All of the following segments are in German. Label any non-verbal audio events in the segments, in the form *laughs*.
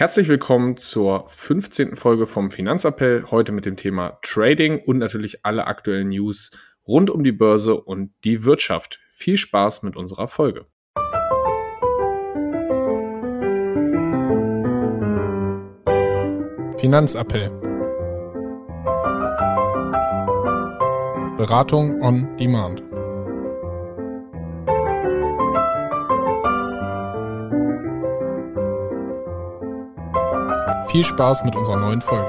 Herzlich willkommen zur 15. Folge vom Finanzappell, heute mit dem Thema Trading und natürlich alle aktuellen News rund um die Börse und die Wirtschaft. Viel Spaß mit unserer Folge. Finanzappell. Beratung on Demand. Viel Spaß mit unserer neuen Folge.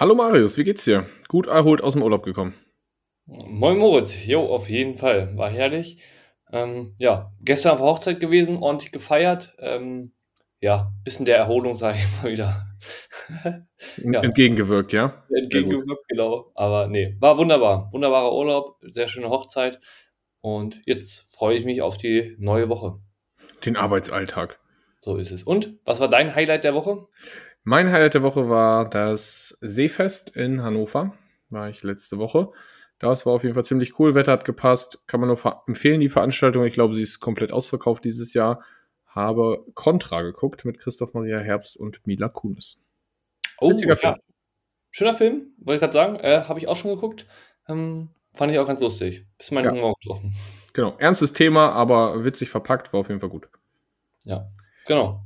Hallo Marius, wie geht's dir? Gut erholt aus dem Urlaub gekommen. Moin Moritz, jo, auf jeden Fall. War herrlich. Ähm, ja, gestern auf Hochzeit gewesen, ordentlich gefeiert. Ähm, ja, bisschen der Erholung, sage ich mal wieder. *laughs* ja. Entgegengewirkt, ja? Entgegengewirkt, genau. Aber nee, war wunderbar. Wunderbarer Urlaub, sehr schöne Hochzeit. Und jetzt freue ich mich auf die neue Woche. Den Arbeitsalltag. So ist es. Und was war dein Highlight der Woche? Mein Highlight der Woche war das Seefest in Hannover. War ich letzte Woche. Das war auf jeden Fall ziemlich cool. Wetter hat gepasst. Kann man nur empfehlen, die Veranstaltung. Ich glaube, sie ist komplett ausverkauft dieses Jahr. Habe Contra geguckt mit Christoph Maria Herbst und Mila Kunis. Oh, Witziger Film. Schöner Film, wollte ich gerade sagen. Äh, Habe ich auch schon geguckt. Ähm, Fand ich auch ganz lustig. Bis mein ja. Humor getroffen. Genau. Ernstes Thema, aber witzig verpackt, war auf jeden Fall gut. Ja, genau.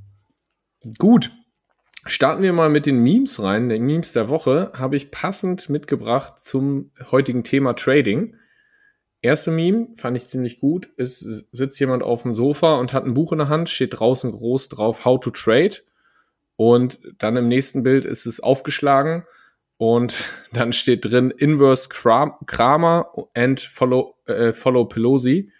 Gut. Starten wir mal mit den Memes rein. Den Memes der Woche habe ich passend mitgebracht zum heutigen Thema Trading. Erste Meme fand ich ziemlich gut. Es sitzt jemand auf dem Sofa und hat ein Buch in der Hand, steht draußen groß drauf How to Trade. Und dann im nächsten Bild ist es aufgeschlagen und dann steht drin Inverse Kramer and Follow, äh, follow Pelosi.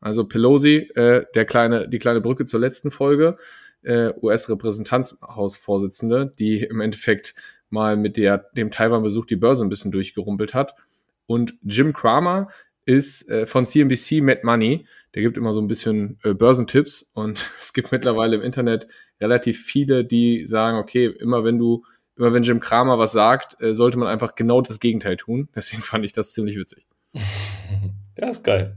Also Pelosi, äh, der kleine, die kleine Brücke zur letzten Folge, äh, US-Repräsentantshausvorsitzende, die im Endeffekt mal mit der, dem Taiwan-Besuch die Börse ein bisschen durchgerumpelt hat. Und Jim Kramer ist äh, von CNBC Mad Money. Der gibt immer so ein bisschen äh, Börsentipps und *laughs* es gibt mittlerweile im Internet relativ viele, die sagen, okay, immer wenn du immer wenn Jim Kramer was sagt, äh, sollte man einfach genau das Gegenteil tun. *laughs* Deswegen fand ich das ziemlich witzig. *laughs* Ja, ist geil.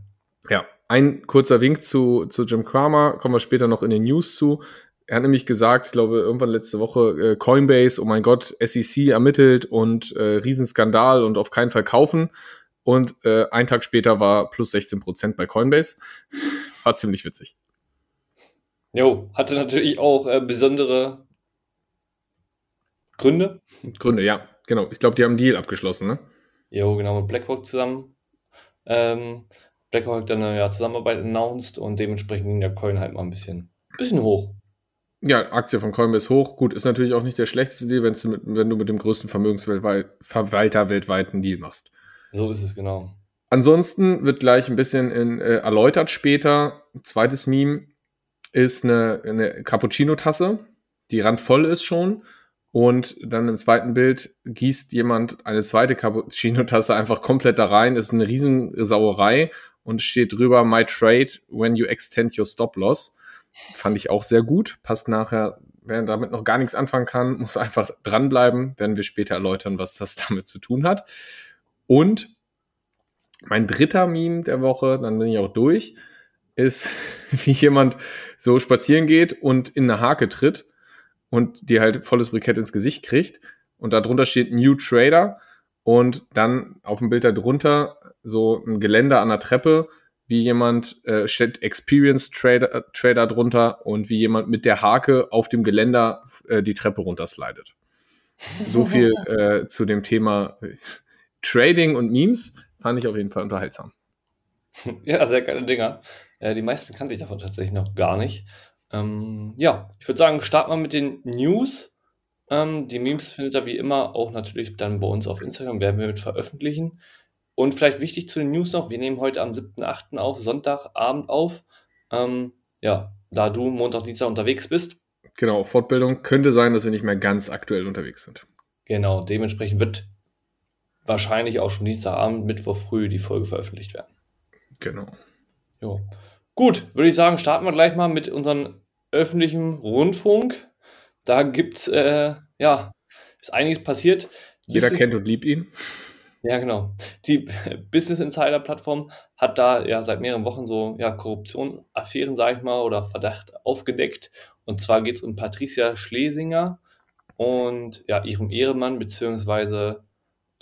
Ja, ein kurzer Wink zu, zu Jim Kramer, kommen wir später noch in den News zu. Er hat nämlich gesagt, ich glaube, irgendwann letzte Woche, äh, Coinbase, oh mein Gott, SEC ermittelt und äh, Riesenskandal und auf keinen Fall kaufen. Und äh, ein Tag später war plus 16 Prozent bei Coinbase. *laughs* War ziemlich witzig. Jo, hatte natürlich auch äh, besondere Gründe? Gründe, ja, genau. Ich glaube, die haben einen Deal abgeschlossen, ne? Jo, genau, mit BlackRock zusammen. Ähm, BlackRock hat dann eine ja, Zusammenarbeit announced und dementsprechend ging der Coin halt mal ein bisschen, bisschen hoch. Ja, Aktie von Coinbase hoch. Gut, ist natürlich auch nicht der schlechteste Deal, du mit, wenn du mit dem größten Vermögensverwalter weltweit einen Deal machst. So ist es, genau. Ansonsten wird gleich ein bisschen in, äh, erläutert später. Zweites Meme ist eine, eine Cappuccino-Tasse, die randvoll ist schon und dann im zweiten Bild gießt jemand eine zweite Cappuccino-Tasse einfach komplett da rein. Das ist eine Riesensauerei und steht drüber My Trade when you extend your stop loss. Fand ich auch sehr gut. Passt nachher, wer damit noch gar nichts anfangen kann, muss einfach dranbleiben. Werden wir später erläutern, was das *laughs* damit zu tun hat. Und mein dritter Meme der Woche, dann bin ich auch durch, ist, *laughs* wie jemand so spazieren geht und in eine Hake tritt und die halt volles Brikett ins Gesicht kriegt. Und darunter steht New Trader und dann auf dem Bild darunter so ein Geländer an der Treppe, wie jemand äh, steht Experienced Trader, Trader drunter und wie jemand mit der Hake auf dem Geländer äh, die Treppe runterslidet. So viel *laughs* äh, zu dem Thema Trading und Memes fand ich auf jeden Fall unterhaltsam. Ja, sehr geile Dinger. Äh, die meisten kannte ich davon tatsächlich noch gar nicht. Ähm, ja, ich würde sagen, starten wir mit den News. Ähm, die Memes findet ihr wie immer auch natürlich dann bei uns auf Instagram, werden wir mit veröffentlichen. Und vielleicht wichtig zu den News noch, wir nehmen heute am 7.8. auf, Sonntagabend auf. Ähm, ja, da du Montag, Dienstag unterwegs bist. Genau, Fortbildung könnte sein, dass wir nicht mehr ganz aktuell unterwegs sind. Genau, dementsprechend wird wahrscheinlich auch schon Dienstagabend, Mittwoch früh die Folge veröffentlicht werden. Genau. Jo. Gut, würde ich sagen, starten wir gleich mal mit unseren öffentlichen Rundfunk. Da gibt's äh, ja ist einiges passiert. Jeder Liste kennt und liebt ihn. Ja, genau. Die Business Insider Plattform hat da ja seit mehreren Wochen so ja, Korruptionsaffären, sage ich mal, oder Verdacht aufgedeckt. Und zwar geht es um Patricia Schlesinger und ja, ihrem Ehemann, beziehungsweise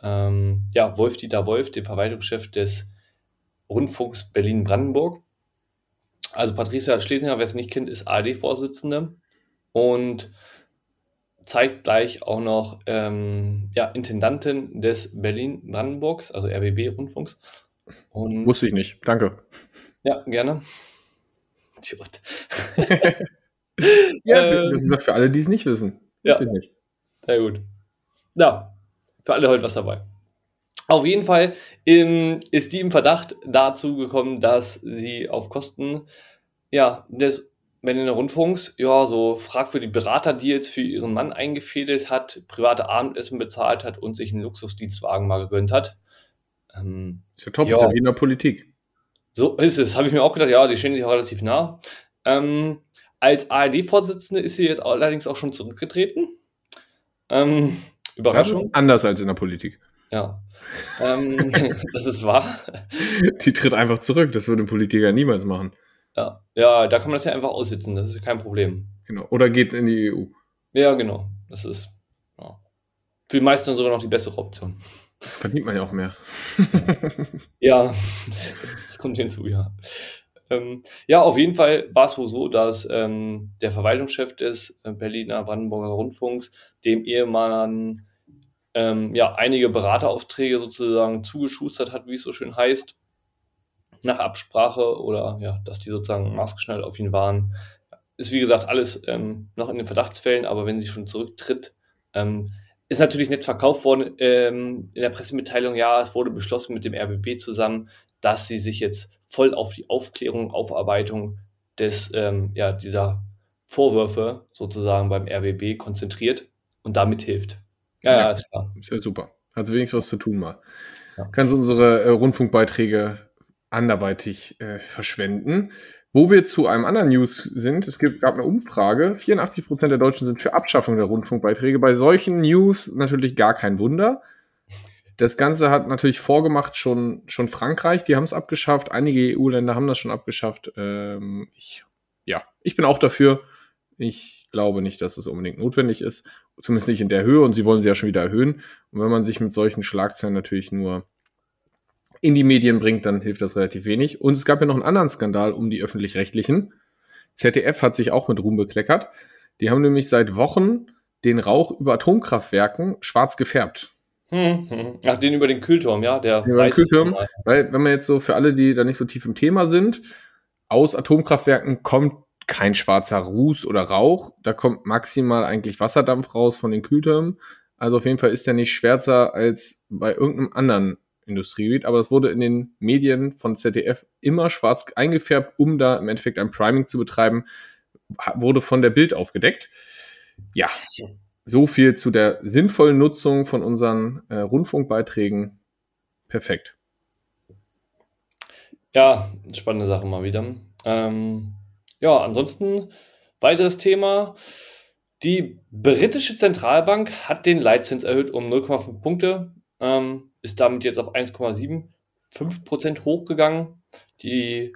ähm, ja, Wolf-Dieter Wolf, dem Verwaltungschef des Rundfunks Berlin-Brandenburg. Also Patricia Schlesinger, wer es nicht kennt, ist ARD-Vorsitzende und zeitgleich auch noch ähm, ja, Intendantin des Berlin-Brandenburgs, also RBB-Rundfunks. Wusste ich nicht. Danke. Ja, gerne. Idiot. *laughs* ja, für, das ist für alle, die es nicht wissen. Ja. Nicht. Sehr gut. Ja, für alle heute was dabei. Auf jeden Fall ähm, ist die im Verdacht dazu gekommen, dass sie auf Kosten ja, des Berliner Rundfunks ja so fragwürdige Beraterdeals für ihren Mann eingefädelt hat, private Abendessen bezahlt hat und sich einen Luxusdienstwagen mal gegönnt hat. Ähm, ist ja top, ja. ist ja wie in der Politik. So ist es, habe ich mir auch gedacht, ja, die stehen sich auch relativ nah. Ähm, als ARD-Vorsitzende ist sie jetzt allerdings auch schon zurückgetreten. Ähm, Überraschung. anders als in der Politik. Ja. ähm, *laughs* das ist wahr. Die tritt einfach zurück. Das würde ein Politiker niemals machen. Ja. ja, da kann man das ja einfach aussitzen. Das ist kein Problem. Genau. Oder geht in die EU. Ja, genau. Das ist ja. für die meisten sogar noch die bessere Option. Verdient man ja auch mehr. *laughs* ja, das kommt hinzu, ja. Ähm, ja, auf jeden Fall war es wohl so, dass ähm, der Verwaltungschef des äh, Berliner Brandenburger Rundfunks dem Ehemann ähm, ja, einige Beraterauffträge sozusagen zugeschustert hat, wie es so schön heißt, nach Absprache oder ja, dass die sozusagen maßgeschneidert auf ihn waren. Ist wie gesagt alles ähm, noch in den Verdachtsfällen, aber wenn sie schon zurücktritt, ähm, ist natürlich nett verkauft worden ähm, in der Pressemitteilung. Ja, es wurde beschlossen mit dem RBB zusammen, dass sie sich jetzt voll auf die Aufklärung, Aufarbeitung des, ähm, ja, dieser Vorwürfe sozusagen beim RBB konzentriert und damit hilft. Ja, ja, ist klar. Ist ja super. Also wenigstens was zu tun mal. Ja. Kannst unsere äh, Rundfunkbeiträge anderweitig äh, verschwenden. Wo wir zu einem anderen News sind, es gibt, gab eine Umfrage, 84 Prozent der Deutschen sind für Abschaffung der Rundfunkbeiträge. Bei solchen News natürlich gar kein Wunder. Das Ganze hat natürlich vorgemacht schon, schon Frankreich, die haben es abgeschafft. Einige EU-Länder haben das schon abgeschafft. Ähm, ich, ja, ich bin auch dafür. Ich glaube nicht, dass es unbedingt notwendig ist. Zumindest nicht in der Höhe und sie wollen sie ja schon wieder erhöhen. Und wenn man sich mit solchen Schlagzeilen natürlich nur in die Medien bringt, dann hilft das relativ wenig. Und es gab ja noch einen anderen Skandal um die öffentlich-rechtlichen. ZDF hat sich auch mit Ruhm bekleckert. Die haben nämlich seit Wochen den Rauch über Atomkraftwerken schwarz gefärbt. Hm, hm. Ach, den über den Kühlturm, ja, der über den Kühlturm. Weil, wenn man jetzt so für alle, die da nicht so tief im Thema sind, aus Atomkraftwerken kommt kein schwarzer Ruß oder Rauch. Da kommt maximal eigentlich Wasserdampf raus von den Kühltürmen. Also auf jeden Fall ist der nicht schwärzer als bei irgendeinem anderen Industriegebiet. Aber das wurde in den Medien von ZDF immer schwarz eingefärbt, um da im Endeffekt ein Priming zu betreiben. Wurde von der Bild aufgedeckt. Ja, so viel zu der sinnvollen Nutzung von unseren äh, Rundfunkbeiträgen. Perfekt. Ja, spannende Sache mal wieder. Ähm, ja, ansonsten weiteres Thema. Die britische Zentralbank hat den Leitzins erhöht um 0,5 Punkte, ähm, ist damit jetzt auf 1,75% hochgegangen. Die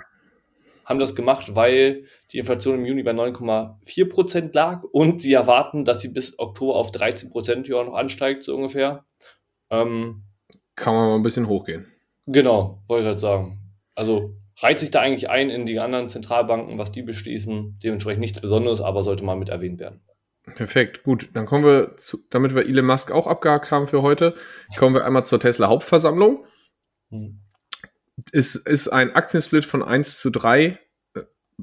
haben das gemacht, weil die Inflation im Juni bei 9,4 Prozent lag und sie erwarten, dass sie bis Oktober auf 13 Prozent ja noch ansteigt, so ungefähr. Ähm, Kann man mal ein bisschen hochgehen. Genau, wollte ich halt sagen. Also reiht sich da eigentlich ein in die anderen Zentralbanken, was die beschließen. Dementsprechend nichts Besonderes, aber sollte mal mit erwähnt werden. Perfekt, gut. Dann kommen wir, zu, damit wir Elon Musk auch abgehakt haben für heute, kommen wir einmal zur Tesla Hauptversammlung. Hm ist, ist ein Aktiensplit von 1 zu 3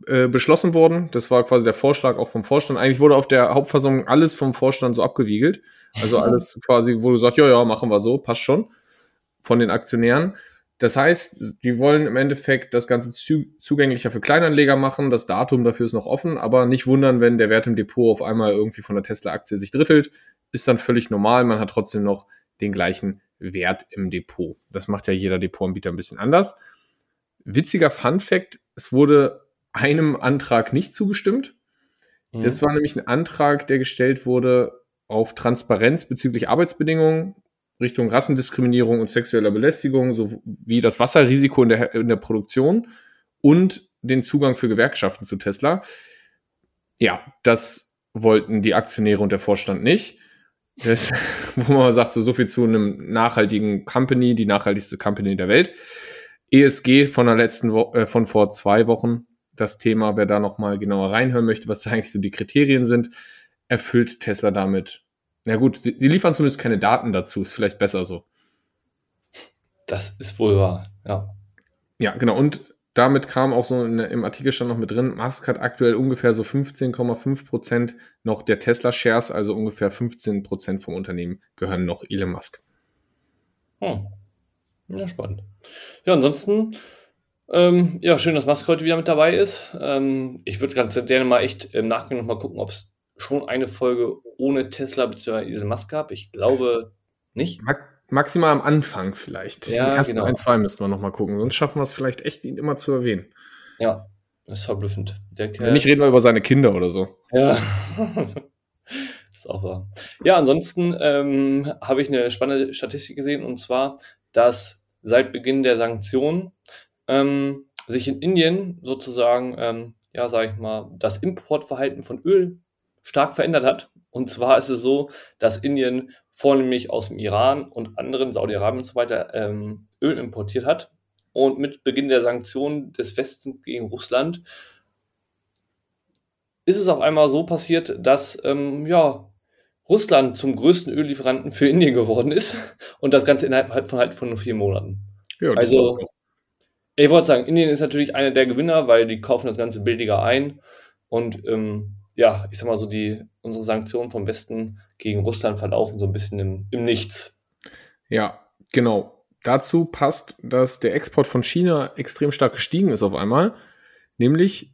äh, beschlossen worden. Das war quasi der Vorschlag auch vom Vorstand. Eigentlich wurde auf der Hauptversammlung alles vom Vorstand so abgewiegelt. Also *laughs* alles quasi, wo du sagst, ja, ja, machen wir so, passt schon. Von den Aktionären. Das heißt, die wollen im Endeffekt das Ganze zu, zugänglicher für Kleinanleger machen. Das Datum dafür ist noch offen, aber nicht wundern, wenn der Wert im Depot auf einmal irgendwie von der Tesla-Aktie sich drittelt. Ist dann völlig normal. Man hat trotzdem noch den gleichen Wert im Depot. Das macht ja jeder Depotanbieter ein bisschen anders. Witziger Fun Fact, es wurde einem Antrag nicht zugestimmt. Mhm. Das war nämlich ein Antrag, der gestellt wurde auf Transparenz bezüglich Arbeitsbedingungen. Richtung Rassendiskriminierung und sexueller Belästigung sowie das Wasserrisiko in der, in der Produktion und den Zugang für Gewerkschaften zu Tesla. Ja, das wollten die Aktionäre und der Vorstand nicht. Das, *laughs* wo man sagt, so, so viel zu einem nachhaltigen Company, die nachhaltigste Company der Welt. ESG von der letzten Wo äh, von vor zwei Wochen. Das Thema, wer da nochmal genauer reinhören möchte, was da eigentlich so die Kriterien sind, erfüllt Tesla damit. Na gut, sie, sie liefern zumindest keine Daten dazu, ist vielleicht besser so. Das ist wohl wahr, ja. Ja, genau. Und damit kam auch so in, im Artikel schon noch mit drin, Musk hat aktuell ungefähr so 15,5 Prozent noch der Tesla-Shares, also ungefähr 15 Prozent vom Unternehmen gehören noch Elon Musk. Hm. Ja, spannend. Ja, ansonsten, ähm, ja, schön, dass Musk heute wieder mit dabei ist. Ähm, ich würde ganz gerne mal echt im Nachgang nochmal gucken, ob es schon eine Folge ohne Tesla bzw. Elon Musk gab. Ich glaube nicht. Maximal am Anfang vielleicht. Ja, Die ersten genau. ein, zwei müssten wir nochmal gucken. Sonst schaffen wir es vielleicht echt, ihn immer zu erwähnen. Ja, das ist verblüffend. Der Kerl, Wenn nicht, reden wir über seine Kinder oder so. Ja. *laughs* ist auch wahr. Ja, ansonsten ähm, habe ich eine spannende Statistik gesehen und zwar, dass seit Beginn der Sanktionen ähm, sich in Indien sozusagen, ähm, ja, sage ich mal, das Importverhalten von Öl stark verändert hat. Und zwar ist es so, dass Indien vornehmlich aus dem Iran und anderen, Saudi-Arabien und so weiter, ähm, Öl importiert hat. Und mit Beginn der Sanktionen des Westens gegen Russland ist es auf einmal so passiert, dass ähm, ja, Russland zum größten Öllieferanten für Indien geworden ist und das Ganze innerhalb von halt von nur vier Monaten. Ja, Also, ich wollte sagen, Indien ist natürlich einer der Gewinner, weil die kaufen das Ganze billiger ein und ähm, ja, ich sag mal so, die unsere Sanktionen vom Westen gegen Russland verlaufen so ein bisschen im, im Nichts. Ja, genau. Dazu passt, dass der Export von China extrem stark gestiegen ist auf einmal. Nämlich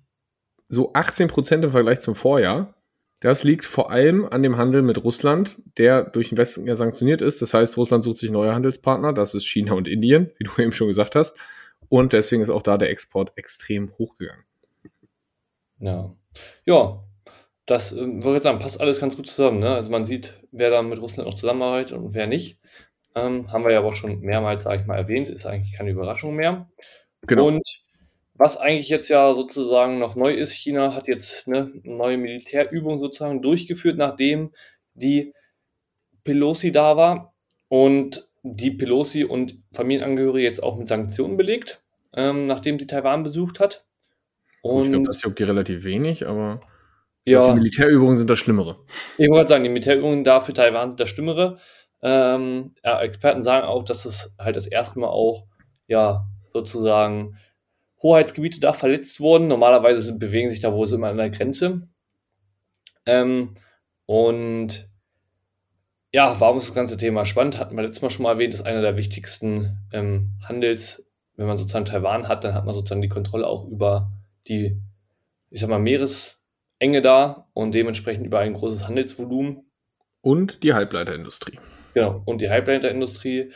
so 18 Prozent im Vergleich zum Vorjahr. Das liegt vor allem an dem Handel mit Russland, der durch den Westen ja sanktioniert ist. Das heißt, Russland sucht sich neue Handelspartner. Das ist China und Indien, wie du *laughs* eben schon gesagt hast. Und deswegen ist auch da der Export extrem hochgegangen. Ja, ja, das ähm, würde ich sagen, passt alles ganz gut zusammen. Ne? Also man sieht, wer da mit Russland noch zusammenarbeitet und wer nicht. Ähm, haben wir ja auch schon mehrmals, sage ich mal, erwähnt. Ist eigentlich keine Überraschung mehr. Genau. Und was eigentlich jetzt ja sozusagen noch neu ist, China hat jetzt eine neue Militärübung sozusagen durchgeführt, nachdem die Pelosi da war und die Pelosi und Familienangehörige jetzt auch mit Sanktionen belegt, ähm, nachdem sie Taiwan besucht hat. Gut, ich glaube, Und das juckt dir relativ wenig, aber ja, die Militärübungen sind das Schlimmere. ich wollte sagen, die Militärübungen da für Taiwan sind das Schlimmere. Ähm, ja, Experten sagen auch, dass es halt das erste Mal auch, ja, sozusagen Hoheitsgebiete da verletzt wurden. Normalerweise bewegen sich da wohl so immer an der Grenze. Ähm, und ja, warum ist das ganze Thema spannend? Hatten wir letztes Mal schon mal erwähnt, ist einer der wichtigsten ähm, Handels, wenn man sozusagen Taiwan hat, dann hat man sozusagen die Kontrolle auch über die, ich sag mal, Meeresenge da und dementsprechend über ein großes Handelsvolumen. Und die Halbleiterindustrie. Genau, und die Halbleiterindustrie.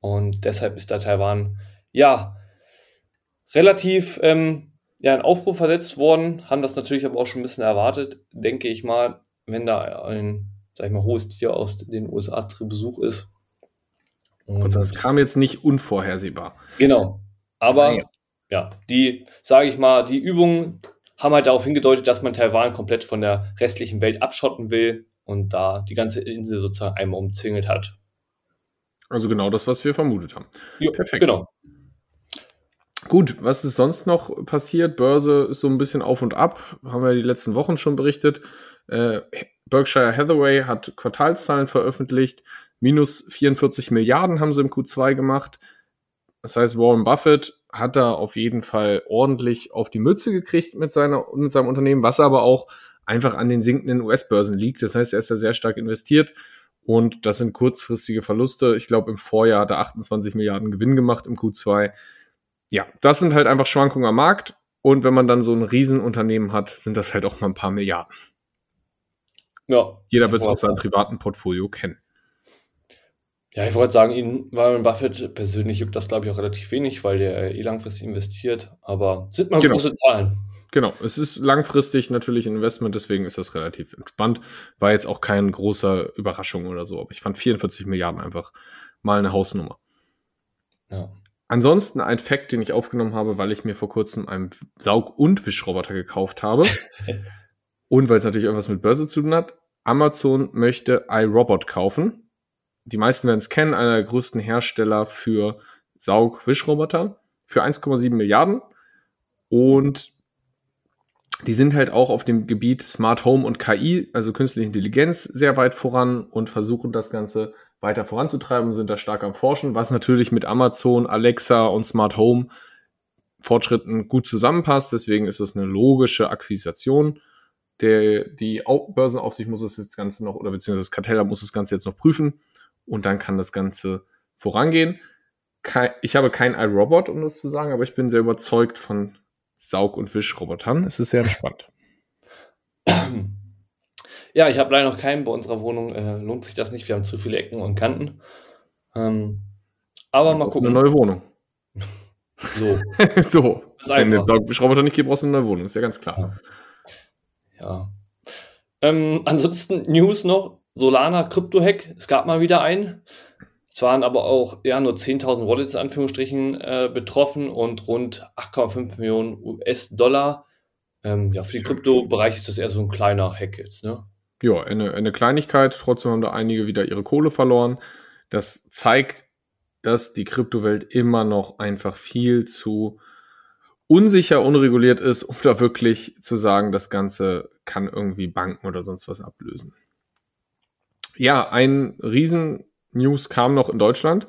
Und deshalb ist da Taiwan, ja, relativ ähm, ja, in Aufruhr versetzt worden, haben das natürlich aber auch schon ein bisschen erwartet, denke ich mal, wenn da ein, sag ich mal, hohes Tier aus den USA zu Besuch ist. Und, das kam jetzt nicht unvorhersehbar. genau. Aber ja, die, sage ich mal, die Übungen haben halt darauf hingedeutet, dass man Taiwan komplett von der restlichen Welt abschotten will und da die ganze Insel sozusagen einmal umzingelt hat. Also genau das, was wir vermutet haben. Jo, Perfekt. Genau. Gut, was ist sonst noch passiert? Börse ist so ein bisschen auf und ab, haben wir die letzten Wochen schon berichtet. Äh, Berkshire Hathaway hat Quartalszahlen veröffentlicht. Minus 44 Milliarden haben sie im Q2 gemacht. Das heißt, Warren Buffett hat da auf jeden Fall ordentlich auf die Mütze gekriegt mit, seiner, mit seinem Unternehmen, was aber auch einfach an den sinkenden US-Börsen liegt. Das heißt, er ist da sehr stark investiert und das sind kurzfristige Verluste. Ich glaube, im Vorjahr hat er 28 Milliarden Gewinn gemacht im Q2 ja, das sind halt einfach Schwankungen am Markt. Und wenn man dann so ein Riesenunternehmen hat, sind das halt auch mal ein paar Milliarden. Ja. Jeder wird es aus seinem privaten Portfolio kennen. Ja, ich wollte sagen, ihn, Warren Buffett persönlich juckt das, glaube ich, auch relativ wenig, weil der eh langfristig investiert. Aber sind mal Genau. große Zahlen. Genau, es ist langfristig natürlich ein Investment, deswegen ist das relativ entspannt. War jetzt auch kein großer Überraschung oder so, aber ich fand 44 Milliarden einfach mal eine Hausnummer. Ja. Ansonsten ein Fact, den ich aufgenommen habe, weil ich mir vor kurzem einen Saug- und Wischroboter gekauft habe. *laughs* und weil es natürlich irgendwas mit Börse zu tun hat. Amazon möchte iRobot kaufen. Die meisten werden es kennen, einer der größten Hersteller für Saug-Wischroboter für 1,7 Milliarden. Und die sind halt auch auf dem Gebiet Smart Home und KI, also künstliche Intelligenz, sehr weit voran und versuchen das Ganze weiter voranzutreiben, sind da stark am Forschen, was natürlich mit Amazon, Alexa und Smart Home Fortschritten gut zusammenpasst. Deswegen ist es eine logische Akquisition. Der, die Börsenaufsicht muss das Ganze noch, oder beziehungsweise das Kartellamt muss das Ganze jetzt noch prüfen und dann kann das Ganze vorangehen. Ich habe kein iRobot, um das zu sagen, aber ich bin sehr überzeugt von Saug- und Wischrobotern. Es ist sehr entspannt. Ja, ich habe leider noch keinen bei unserer Wohnung. Äh, lohnt sich das nicht. Wir haben zu viele Ecken und Kanten. Ähm, aber mal gucken. Eine neue Wohnung. *laughs* So. *laughs* so. Wenn der Saugwischroboter nicht geht, brauchst du eine neue Wohnung. Ist ja ganz klar. Ja. ja. Ähm, ansonsten News noch. Solana Krypto-Hack. Es gab mal wieder einen. Es waren aber auch ja, nur 10.000 Wallets in Anführungsstrichen äh, betroffen und rund 8,5 Millionen US-Dollar. Ähm, ja, für den Kryptobereich ist das eher so ein kleiner Hack jetzt, ne? Ja, eine, eine Kleinigkeit. Trotzdem haben da einige wieder ihre Kohle verloren. Das zeigt, dass die Kryptowelt immer noch einfach viel zu unsicher, unreguliert ist, um da wirklich zu sagen, das Ganze kann irgendwie Banken oder sonst was ablösen. Ja, ein Riesen-News kam noch in Deutschland,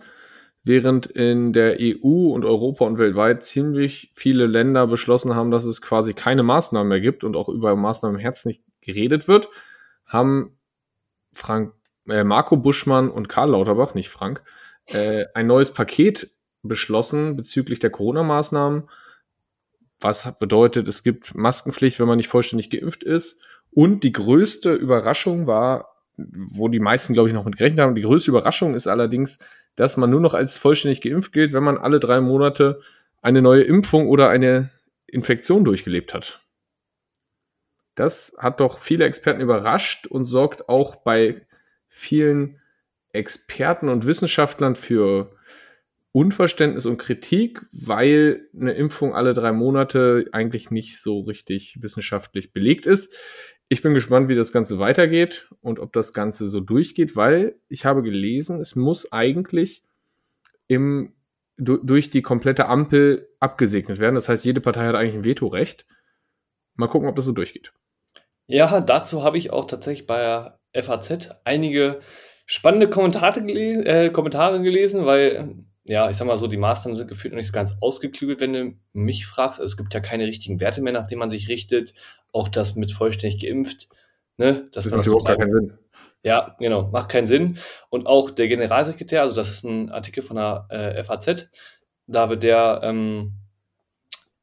während in der EU und Europa und weltweit ziemlich viele Länder beschlossen haben, dass es quasi keine Maßnahmen mehr gibt und auch über Maßnahmen im Herz nicht geredet wird, haben Frank, äh, Marco Buschmann und Karl Lauterbach, nicht Frank, äh, ein neues Paket beschlossen bezüglich der Corona-Maßnahmen. Was bedeutet, es gibt Maskenpflicht, wenn man nicht vollständig geimpft ist. Und die größte Überraschung war, wo die meisten, glaube ich, noch mit gerechnet haben, die größte Überraschung ist allerdings, dass man nur noch als vollständig geimpft gilt, wenn man alle drei Monate eine neue Impfung oder eine Infektion durchgelebt hat. Das hat doch viele Experten überrascht und sorgt auch bei vielen Experten und Wissenschaftlern für Unverständnis und Kritik, weil eine Impfung alle drei Monate eigentlich nicht so richtig wissenschaftlich belegt ist. Ich bin gespannt, wie das Ganze weitergeht und ob das Ganze so durchgeht, weil ich habe gelesen, es muss eigentlich im, durch die komplette Ampel abgesegnet werden. Das heißt, jede Partei hat eigentlich ein Vetorecht. Mal gucken, ob das so durchgeht. Ja, dazu habe ich auch tatsächlich bei FAZ einige spannende Kommentare, gele äh, Kommentare gelesen, weil, ja, ich sag mal so, die Maßnahmen sind gefühlt noch nicht so ganz ausgeklügelt, wenn du mich fragst. Also es gibt ja keine richtigen Werte mehr, nach denen man sich richtet. Auch das mit vollständig geimpft. Ne? Das, das macht überhaupt gar keinen Sinn. Ja, genau, macht keinen Sinn. Und auch der Generalsekretär, also das ist ein Artikel von der äh, FAZ, da wird der ähm,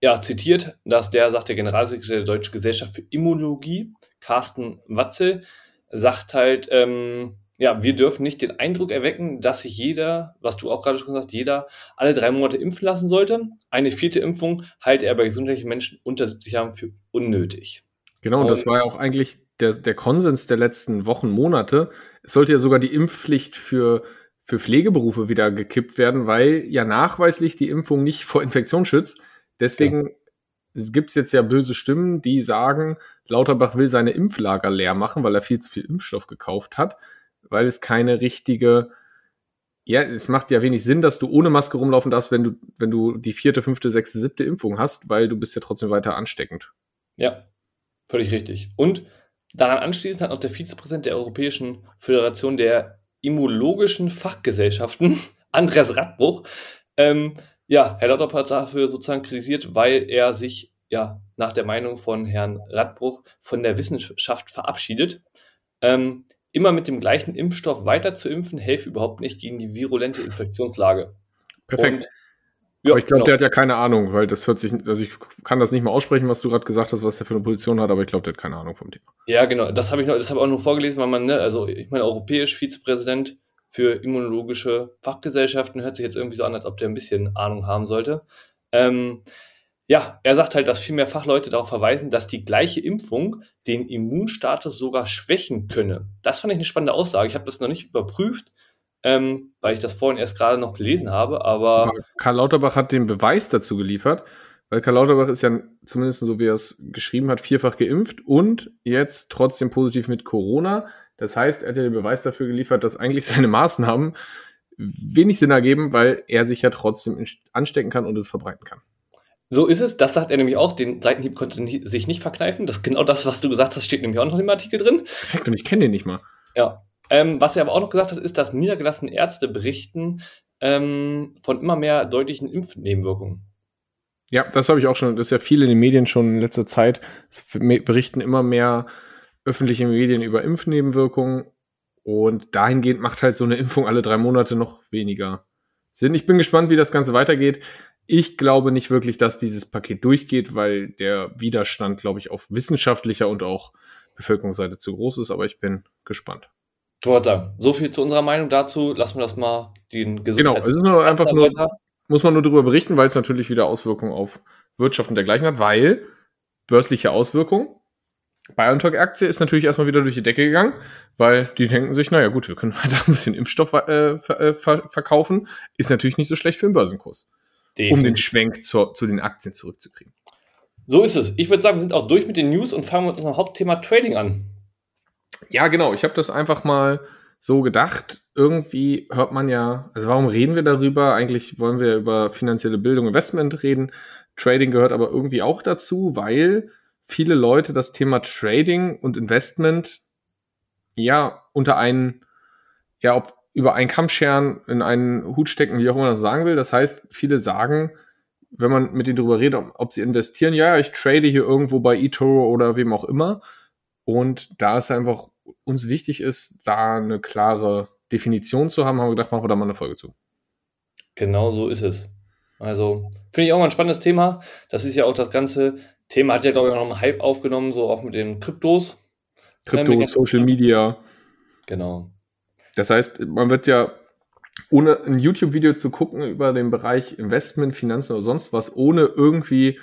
ja, zitiert, dass der, sagt der Generalsekretär der Deutschen Gesellschaft für Immunologie, Carsten Watzel, sagt halt, ähm, ja, wir dürfen nicht den Eindruck erwecken, dass sich jeder, was du auch gerade schon gesagt hast, jeder alle drei Monate impfen lassen sollte. Eine vierte Impfung halte er bei gesundheitlichen Menschen unter 70 Jahren für unnötig. Genau, und das war ja auch eigentlich der, der Konsens der letzten Wochen, Monate. Es sollte ja sogar die Impfpflicht für, für Pflegeberufe wieder gekippt werden, weil ja nachweislich die Impfung nicht vor Infektion schützt. Deswegen ja. gibt es jetzt ja böse Stimmen, die sagen, Lauterbach will seine Impflager leer machen, weil er viel zu viel Impfstoff gekauft hat, weil es keine richtige, ja, es macht ja wenig Sinn, dass du ohne Maske rumlaufen darfst, wenn du, wenn du die vierte, fünfte, sechste, siebte Impfung hast, weil du bist ja trotzdem weiter ansteckend. Ja, völlig richtig. Und daran anschließend hat noch der Vizepräsident der Europäischen Föderation der Immunologischen Fachgesellschaften, *laughs* Andreas Radbruch, ähm, ja, Herr Lauterbach hat dafür sozusagen kritisiert, weil er sich ja nach der Meinung von Herrn Radbruch von der Wissenschaft verabschiedet. Ähm, immer mit dem gleichen Impfstoff weiter zu impfen, helfe überhaupt nicht gegen die virulente Infektionslage. Perfekt. Und, ja, aber ich glaube, genau. der hat ja keine Ahnung, weil das hört sich, also ich kann das nicht mal aussprechen, was du gerade gesagt hast, was der für eine Position hat, aber ich glaube, der hat keine Ahnung vom Thema. Ja, genau, das habe ich noch, das habe ich auch nur vorgelesen, weil man, ne, also ich meine, europäisch Vizepräsident für immunologische Fachgesellschaften. Hört sich jetzt irgendwie so an, als ob der ein bisschen Ahnung haben sollte. Ähm, ja, er sagt halt, dass viel mehr Fachleute darauf verweisen, dass die gleiche Impfung den Immunstatus sogar schwächen könne. Das fand ich eine spannende Aussage. Ich habe das noch nicht überprüft. ähm, weil ich das vorhin erst gerade noch gelesen habe, aber. Karl Lauterbach hat den Beweis dazu geliefert, weil Karl Lauterbach ist ja zumindest so, wie er es geschrieben hat, vierfach geimpft und jetzt trotzdem positiv mit Corona. Das heißt, er hat ja den Beweis dafür geliefert, dass eigentlich *laughs* seine Maßnahmen wenig Sinn ergeben, weil er sich ja trotzdem anstecken kann und es verbreiten kann. So ist es. Das sagt er nämlich auch. Den Seitenhieb konnte sich nicht verkneifen. Das ist genau das, was du gesagt hast, steht nämlich auch noch im Artikel drin. Perfekt, und ich kenne den nicht mal. Ja. Ähm, was er aber auch noch gesagt hat, ist, dass niedergelassene Ärzte berichten ähm, von immer mehr deutlichen Impfnebenwirkungen. Ja, das habe ich auch schon. Das ist ja viel in den Medien schon in letzter Zeit. Es berichten immer mehr öffentliche Medien über Impfnebenwirkungen. Und dahingehend macht halt so eine Impfung alle drei Monate noch weniger Sinn. Ich bin gespannt, wie das Ganze weitergeht. Ich glaube nicht wirklich, dass dieses Paket durchgeht, weil der Widerstand, glaube ich, auf wissenschaftlicher und auch Bevölkerungsseite zu groß ist, aber ich bin gespannt. Torta, so viel zu unserer Meinung dazu. Lassen wir das mal den Gesundheits Genau, es ist nur einfach nur, muss man nur darüber berichten, weil es natürlich wieder Auswirkungen auf Wirtschaft und dergleichen hat, weil börsliche Auswirkungen. BioNTech-Aktie ist natürlich erstmal wieder durch die Decke gegangen, weil die denken sich, naja gut, wir können *laughs* weiter ein bisschen Impfstoff äh, ver äh, verkaufen. Ist natürlich nicht so schlecht für den Börsenkurs. Definitiv. um den Schwenk zu, zu den Aktien zurückzukriegen. So ist es. Ich würde sagen, wir sind auch durch mit den News und fangen wir uns unser Hauptthema Trading an. Ja, genau. Ich habe das einfach mal so gedacht. Irgendwie hört man ja, also warum reden wir darüber? Eigentlich wollen wir über finanzielle Bildung, Investment reden. Trading gehört aber irgendwie auch dazu, weil viele Leute das Thema Trading und Investment ja unter einen, ja, ob über einen Kamm scheren, in einen Hut stecken, wie auch immer man das sagen will. Das heißt, viele sagen, wenn man mit denen darüber redet, ob sie investieren, ja, ich trade hier irgendwo bei eToro oder wem auch immer. Und da es einfach uns wichtig ist, da eine klare Definition zu haben, haben wir gedacht, machen wir da mal eine Folge zu. Genau so ist es. Also finde ich auch mal ein spannendes Thema. Das ist ja auch das ganze Thema, hat ja, glaube ich, auch noch einen Hype aufgenommen, so auch mit den Kryptos. Kryptos, Social Media. Genau. Das heißt, man wird ja, ohne ein YouTube-Video zu gucken über den Bereich Investment, Finanzen oder sonst was, ohne irgendwie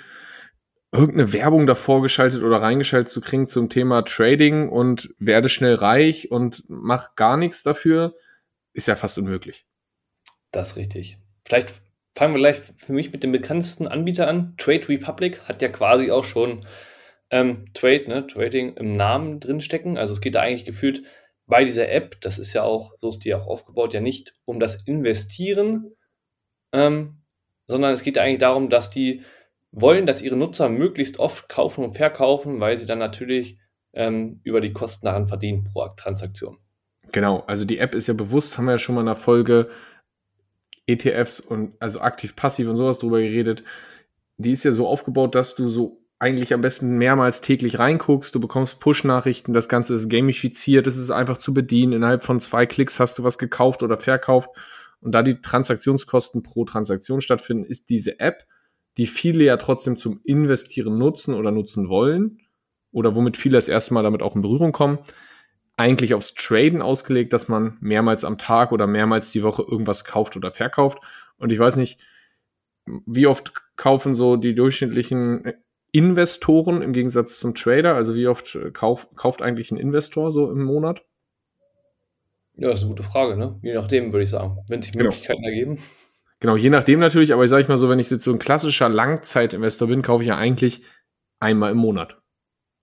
irgendeine Werbung davor geschaltet oder reingeschaltet zu kriegen zum Thema Trading und werde schnell reich und mach gar nichts dafür, ist ja fast unmöglich. Das ist richtig. Vielleicht fangen wir gleich für mich mit dem bekanntesten Anbieter an. Trade Republic hat ja quasi auch schon ähm, Trade, ne, Trading im Namen drinstecken. Also es geht da eigentlich gefühlt bei dieser App, das ist ja auch, so ist die auch aufgebaut, ja nicht um das Investieren, ähm, sondern es geht eigentlich darum, dass die wollen, dass ihre Nutzer möglichst oft kaufen und verkaufen, weil sie dann natürlich ähm, über die Kosten daran verdienen pro Transaktion. Genau, also die App ist ja bewusst, haben wir ja schon mal in der Folge ETFs und also aktiv-passiv und sowas drüber geredet. Die ist ja so aufgebaut, dass du so eigentlich am besten mehrmals täglich reinguckst, du bekommst Push-Nachrichten, das Ganze ist gamifiziert, es ist einfach zu bedienen. Innerhalb von zwei Klicks hast du was gekauft oder verkauft. Und da die Transaktionskosten pro Transaktion stattfinden, ist diese App, die viele ja trotzdem zum Investieren nutzen oder nutzen wollen, oder womit viele das erste Mal damit auch in Berührung kommen, eigentlich aufs Traden ausgelegt, dass man mehrmals am Tag oder mehrmals die Woche irgendwas kauft oder verkauft. Und ich weiß nicht, wie oft kaufen so die durchschnittlichen Investoren im Gegensatz zum Trader? Also wie oft äh, kauf, kauft eigentlich ein Investor so im Monat? Ja, das ist eine gute Frage, ne? Je nachdem, würde ich sagen, wenn sich genau. Möglichkeiten genau. ergeben. Genau, je nachdem natürlich, aber ich sage mal so, wenn ich jetzt so ein klassischer Langzeitinvestor bin, kaufe ich ja eigentlich einmal im Monat.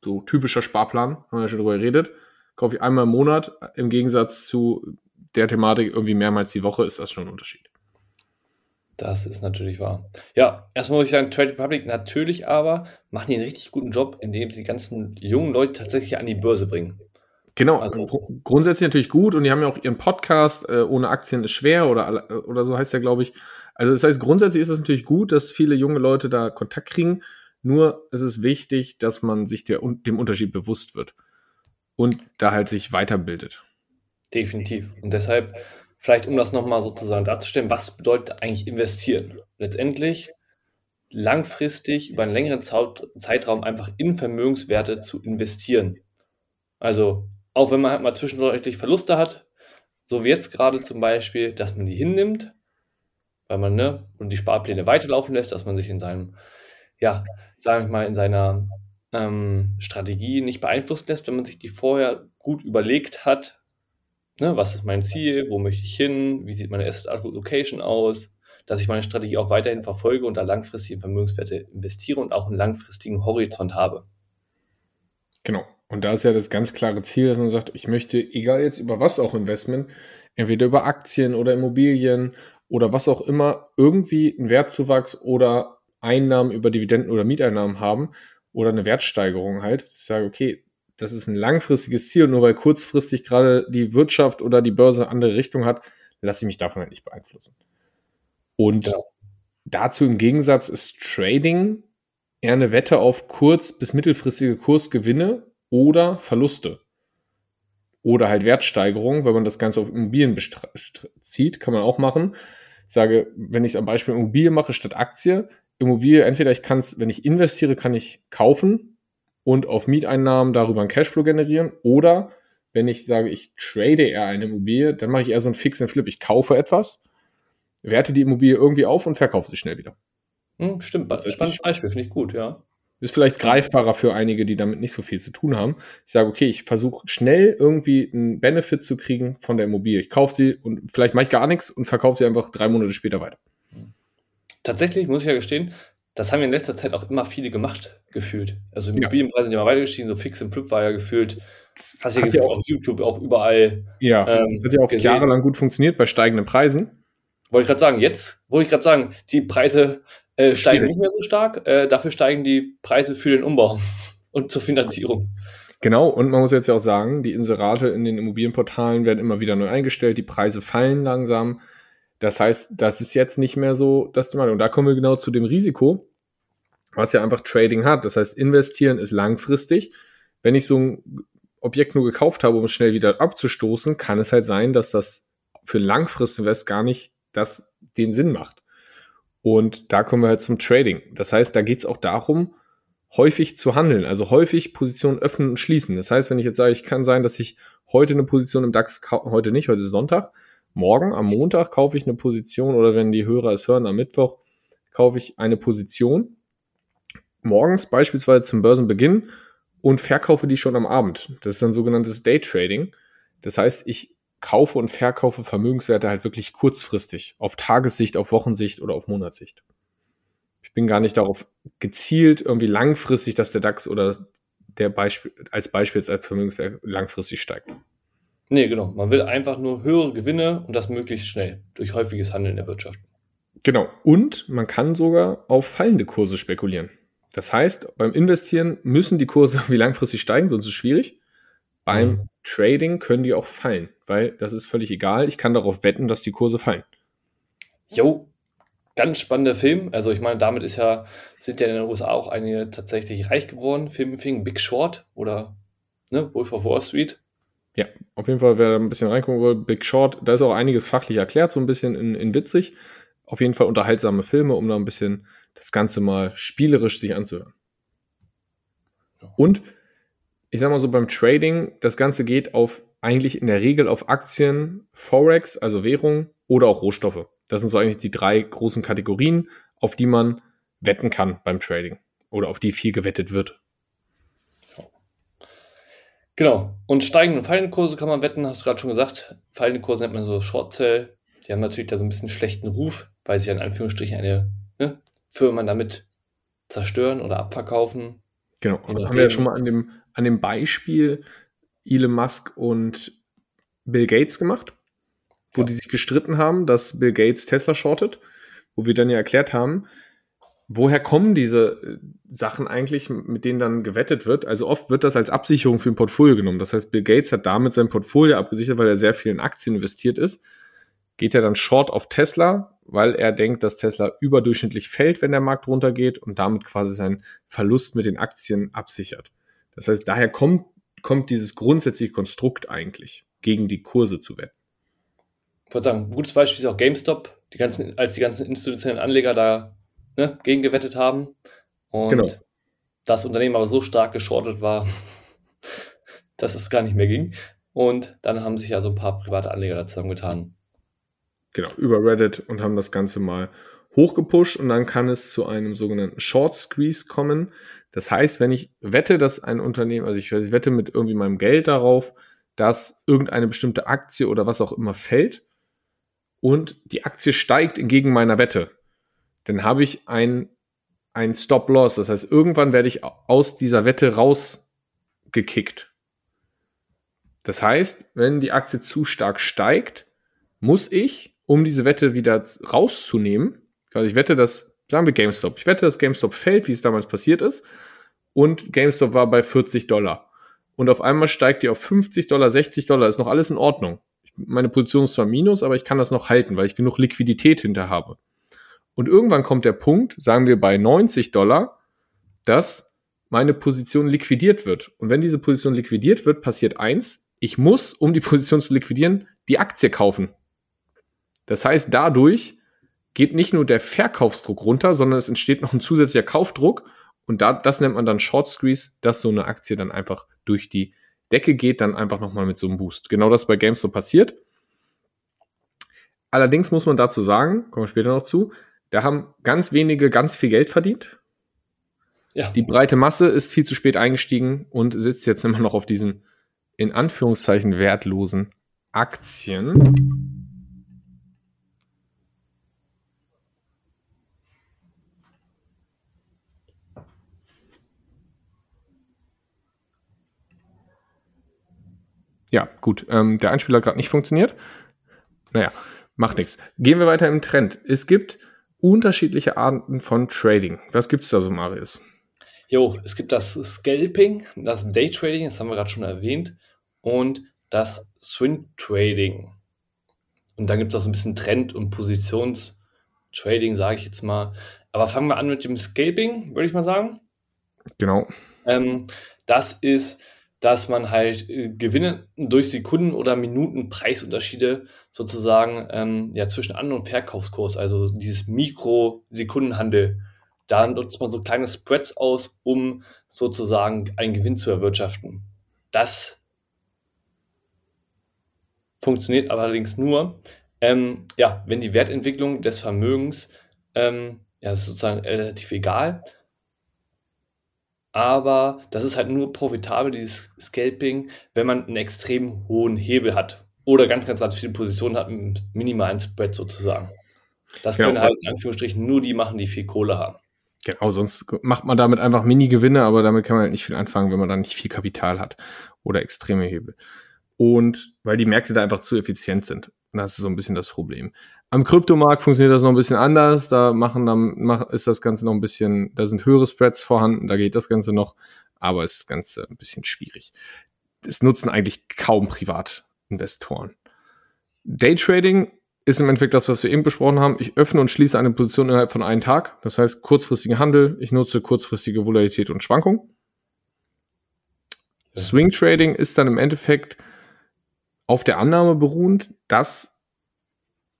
So typischer Sparplan, haben wir ja schon drüber geredet. Kaufe ich einmal im Monat, im Gegensatz zu der Thematik irgendwie mehrmals die Woche, ist das schon ein Unterschied. Das ist natürlich wahr. Ja, erstmal muss ich sagen, Trade Republic natürlich aber machen die einen richtig guten Job, indem sie die ganzen jungen Leute tatsächlich an die Börse bringen. Genau, also gr grundsätzlich natürlich gut und die haben ja auch ihren Podcast, äh, ohne Aktien ist schwer oder, oder so heißt der, glaube ich. Also das heißt, grundsätzlich ist es natürlich gut, dass viele junge Leute da Kontakt kriegen. Nur ist es wichtig, dass man sich der, dem Unterschied bewusst wird und da halt sich weiterbildet. Definitiv. Und deshalb vielleicht um das nochmal sozusagen darzustellen, was bedeutet eigentlich investieren? Letztendlich langfristig über einen längeren Zeitraum einfach in Vermögenswerte zu investieren. Also auch wenn man halt mal zwischendurch Verluste hat, so wie jetzt gerade zum Beispiel, dass man die hinnimmt, weil man ne, und die Sparpläne weiterlaufen lässt, dass man sich in seinem, ja, sage ich mal, in seiner ähm, Strategie nicht beeinflussen lässt, wenn man sich die vorher gut überlegt hat, ne, was ist mein Ziel, wo möchte ich hin, wie sieht meine Asset Location aus, dass ich meine Strategie auch weiterhin verfolge und da langfristig in Vermögenswerte investiere und auch einen langfristigen Horizont habe. Genau. Und da ist ja das ganz klare Ziel, dass man sagt, ich möchte, egal jetzt über was auch Investment, entweder über Aktien oder Immobilien oder was auch immer, irgendwie einen Wertzuwachs oder Einnahmen über Dividenden oder Mieteinnahmen haben oder eine Wertsteigerung halt. Ich sage, okay, das ist ein langfristiges Ziel, nur weil kurzfristig gerade die Wirtschaft oder die Börse andere Richtung hat, lasse ich mich davon halt nicht beeinflussen. Und ja. dazu im Gegensatz ist Trading eher eine Wette auf kurz- bis mittelfristige Kursgewinne oder Verluste. Oder halt Wertsteigerung, wenn man das Ganze auf Immobilien zieht, kann man auch machen. Ich sage, wenn ich es am Beispiel Immobilie mache statt Aktie, Immobilie, entweder ich kann es, wenn ich investiere, kann ich kaufen und auf Mieteinnahmen darüber einen Cashflow generieren. Oder wenn ich sage, ich trade eher eine Immobilie, dann mache ich eher so einen Fix and Flip. Ich kaufe etwas werte die Immobilie irgendwie auf und verkaufe sie schnell wieder. Hm, stimmt, das ist spannendes Beispiel, finde ich gut, ja. Ist vielleicht greifbarer für einige, die damit nicht so viel zu tun haben. Ich sage, okay, ich versuche schnell irgendwie einen Benefit zu kriegen von der Immobilie. Ich kaufe sie und vielleicht mache ich gar nichts und verkaufe sie einfach drei Monate später weiter. Tatsächlich muss ich ja gestehen, das haben ja in letzter Zeit auch immer viele gemacht, gefühlt. Also Immobilienpreise sind ja mal weiter gestiegen, so fix im Flip war ja gefühlt. Hast du ja auch auf YouTube auch überall. Ja, ähm, das hat ja auch gesehen. jahrelang gut funktioniert bei steigenden Preisen. Wollte ich gerade sagen, jetzt, wollte ich gerade sagen, die Preise äh, steigen nicht mehr so stark, äh, dafür steigen die Preise für den Umbau *laughs* und zur Finanzierung. Genau, und man muss jetzt ja auch sagen, die Inserate in den Immobilienportalen werden immer wieder neu eingestellt, die Preise fallen langsam. Das heißt, das ist jetzt nicht mehr so das Thema. Und da kommen wir genau zu dem Risiko, was ja einfach Trading hat. Das heißt, investieren ist langfristig. Wenn ich so ein Objekt nur gekauft habe, um es schnell wieder abzustoßen, kann es halt sein, dass das für Langfristinvest gar nicht das den Sinn macht. Und da kommen wir halt zum Trading. Das heißt, da geht es auch darum, häufig zu handeln, also häufig Positionen öffnen und schließen. Das heißt, wenn ich jetzt sage, ich kann sein, dass ich heute eine Position im DAX, heute nicht, heute ist Sonntag, morgen am Montag kaufe ich eine Position oder wenn die Hörer es hören, am Mittwoch kaufe ich eine Position, morgens beispielsweise zum Börsenbeginn und verkaufe die schon am Abend. Das ist dann sogenanntes Daytrading. Das heißt, ich kaufe und verkaufe Vermögenswerte halt wirklich kurzfristig, auf Tagessicht, auf Wochensicht oder auf Monatssicht. Ich bin gar nicht darauf gezielt, irgendwie langfristig, dass der DAX oder der Beispiel, als Beispiel als Vermögenswert langfristig steigt. Nee, genau. Man will einfach nur höhere Gewinne und das möglichst schnell durch häufiges Handeln der Wirtschaft. Genau. Und man kann sogar auf fallende Kurse spekulieren. Das heißt, beim Investieren müssen die Kurse *laughs* irgendwie langfristig steigen, sonst ist es schwierig. Beim mhm. Trading können die auch fallen, weil das ist völlig egal. Ich kann darauf wetten, dass die Kurse fallen. Jo, ganz spannender Film. Also ich meine, damit ist ja, sind ja in den USA auch einige tatsächlich reich geworden. Film fing Big Short oder ne, Wolf of Wall Street. Ja, auf jeden Fall, wer ein bisschen reingucken will, Big Short, da ist auch einiges fachlich erklärt, so ein bisschen in, in witzig. Auf jeden Fall unterhaltsame Filme, um da ein bisschen das Ganze mal spielerisch sich anzuhören. Und ich sag mal so beim Trading, das Ganze geht auf eigentlich in der Regel auf Aktien, Forex, also Währung oder auch Rohstoffe. Das sind so eigentlich die drei großen Kategorien, auf die man wetten kann beim Trading oder auf die viel gewettet wird. Genau. Und steigende und fallende Kurse kann man wetten, hast du gerade schon gesagt. Fallende Kurse nennt man so Short Sell. Die haben natürlich da so ein bisschen schlechten Ruf, weil sie in Anführungsstrichen eine ne, Firma damit zerstören oder abverkaufen. Genau. Und haben wir ja schon mal an dem an dem Beispiel Elon Musk und Bill Gates gemacht, wo ja. die sich gestritten haben, dass Bill Gates Tesla shortet, wo wir dann ja erklärt haben, woher kommen diese äh, Sachen eigentlich, mit denen dann gewettet wird? Also oft wird das als Absicherung für ein Portfolio genommen. Das heißt, Bill Gates hat damit sein Portfolio abgesichert, weil er sehr viel in Aktien investiert ist. Geht er dann short auf Tesla, weil er denkt, dass Tesla überdurchschnittlich fällt, wenn der Markt runtergeht und damit quasi seinen Verlust mit den Aktien absichert. Das heißt, daher kommt, kommt dieses grundsätzliche Konstrukt eigentlich, gegen die Kurse zu wetten. Ich würde sagen, ein gutes Beispiel ist auch GameStop, die ganzen, als die ganzen institutionellen Anleger da ne, gegen gewettet haben. Und genau. das Unternehmen aber so stark geschortet war, *laughs* dass es gar nicht mehr ging. Und dann haben sich ja so ein paar private Anleger da zusammengetan. Genau, über Reddit und haben das Ganze mal hochgepusht und dann kann es zu einem sogenannten Short Squeeze kommen. Das heißt, wenn ich wette, dass ein Unternehmen, also ich, ich wette mit irgendwie meinem Geld darauf, dass irgendeine bestimmte Aktie oder was auch immer fällt und die Aktie steigt entgegen meiner Wette, dann habe ich ein, ein Stop-Loss. Das heißt, irgendwann werde ich aus dieser Wette rausgekickt. Das heißt, wenn die Aktie zu stark steigt, muss ich, um diese Wette wieder rauszunehmen, also ich wette, dass, sagen wir GameStop, ich wette, dass GameStop fällt, wie es damals passiert ist, und GameStop war bei 40 Dollar. Und auf einmal steigt die auf 50 Dollar, 60 Dollar, ist noch alles in Ordnung. Meine Position ist zwar minus, aber ich kann das noch halten, weil ich genug Liquidität hinter habe. Und irgendwann kommt der Punkt, sagen wir bei 90 Dollar, dass meine Position liquidiert wird. Und wenn diese Position liquidiert wird, passiert eins, ich muss, um die *laughs* Position zu liquidieren, die Aktie kaufen. Das heißt, dadurch geht nicht nur der Verkaufsdruck runter, sondern es entsteht noch ein zusätzlicher Kaufdruck. Und da, das nennt man dann Short Squeeze, dass so eine Aktie dann einfach durch die Decke geht, dann einfach nochmal mit so einem Boost. Genau das bei GameStop passiert. Allerdings muss man dazu sagen, kommen wir später noch zu, da haben ganz wenige ganz viel Geld verdient. Ja. Die breite Masse ist viel zu spät eingestiegen und sitzt jetzt immer noch auf diesen in Anführungszeichen wertlosen Aktien. Ja, gut. Ähm, der Einspieler hat gerade nicht funktioniert. Naja, macht nichts. Gehen wir weiter im Trend. Es gibt unterschiedliche Arten von Trading. Was gibt es da so, Marius? Jo, es gibt das Scalping, das Daytrading, das haben wir gerade schon erwähnt, und das Swing Trading. Und dann gibt es auch so ein bisschen Trend- und Positionstrading, sage ich jetzt mal. Aber fangen wir an mit dem Scalping, würde ich mal sagen. Genau. Ähm, das ist dass man halt äh, Gewinne durch Sekunden- oder Minuten-Preisunterschiede sozusagen ähm, ja, zwischen An- und Verkaufskurs, also dieses Mikrosekundenhandel, da nutzt man so kleine Spreads aus, um sozusagen einen Gewinn zu erwirtschaften. Das funktioniert allerdings nur, ähm, ja, wenn die Wertentwicklung des Vermögens ähm, ja, sozusagen relativ egal aber das ist halt nur profitabel, dieses Scalping, wenn man einen extrem hohen Hebel hat oder ganz, ganz, ganz viele Positionen hat mit minimalen Spread sozusagen. Das genau. können halt in Anführungsstrichen nur die machen, die viel Kohle haben. Genau, sonst macht man damit einfach Mini-Gewinne, aber damit kann man halt nicht viel anfangen, wenn man dann nicht viel Kapital hat oder extreme Hebel. Und weil die Märkte da einfach zu effizient sind. Das ist so ein bisschen das Problem. Am Kryptomarkt funktioniert das noch ein bisschen anders. Da machen dann ist das Ganze noch ein bisschen, da sind höhere Spreads vorhanden, da geht das Ganze noch, aber es ist das Ganze ein bisschen schwierig. Es nutzen eigentlich kaum Privatinvestoren. Daytrading ist im Endeffekt das, was wir eben besprochen haben. Ich öffne und schließe eine Position innerhalb von einem Tag. Das heißt kurzfristigen Handel. Ich nutze kurzfristige Volatilität und Schwankung. Ja. Swing Trading ist dann im Endeffekt auf der Annahme beruhend, dass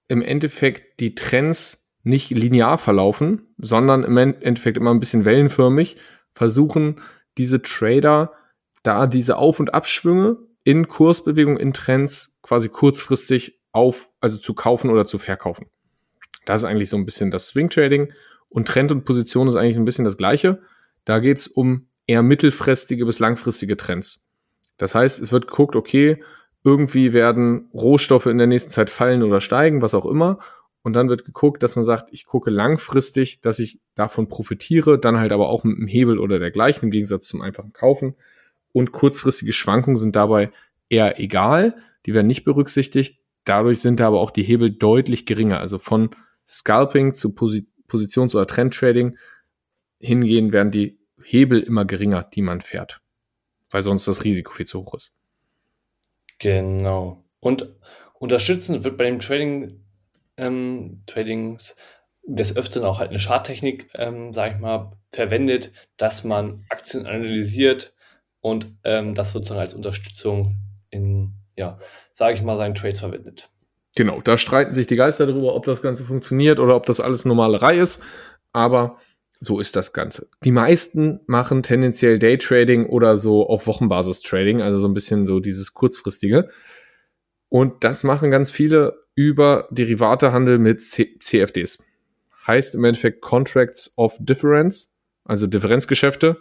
im Endeffekt die Trends nicht linear verlaufen, sondern im Endeffekt immer ein bisschen wellenförmig, versuchen diese Trader da diese Auf- und Abschwünge in Kursbewegung, in Trends quasi kurzfristig auf, also zu kaufen oder zu verkaufen. Das ist eigentlich so ein bisschen das Swing Trading und Trend und Position ist eigentlich ein bisschen das gleiche. Da geht es um eher mittelfristige bis langfristige Trends. Das heißt, es wird geguckt, okay, irgendwie werden Rohstoffe in der nächsten Zeit fallen oder steigen, was auch immer. Und dann wird geguckt, dass man sagt, ich gucke langfristig, dass ich davon profitiere, dann halt aber auch mit einem Hebel oder dergleichen, im Gegensatz zum einfachen Kaufen. Und kurzfristige Schwankungen sind dabei eher egal, die werden nicht berücksichtigt. Dadurch sind da aber auch die Hebel deutlich geringer. Also von Scalping zu Posi Positions- oder Trendtrading hingehen werden die Hebel immer geringer, die man fährt, weil sonst das Risiko viel zu hoch ist. Genau. Und unterstützend wird bei dem Trading, ähm, Tradings des Öfteren auch halt eine Charttechnik, ähm, sag ich mal, verwendet, dass man Aktien analysiert und ähm, das sozusagen als Unterstützung in, ja, sage ich mal, seinen Trades verwendet. Genau, da streiten sich die Geister darüber, ob das Ganze funktioniert oder ob das alles Normalerei ist. Aber so ist das Ganze. Die meisten machen tendenziell Daytrading oder so auf Wochenbasis Trading, also so ein bisschen so dieses kurzfristige. Und das machen ganz viele über Derivatehandel mit C CFDs. Heißt im Endeffekt Contracts of Difference, also Differenzgeschäfte.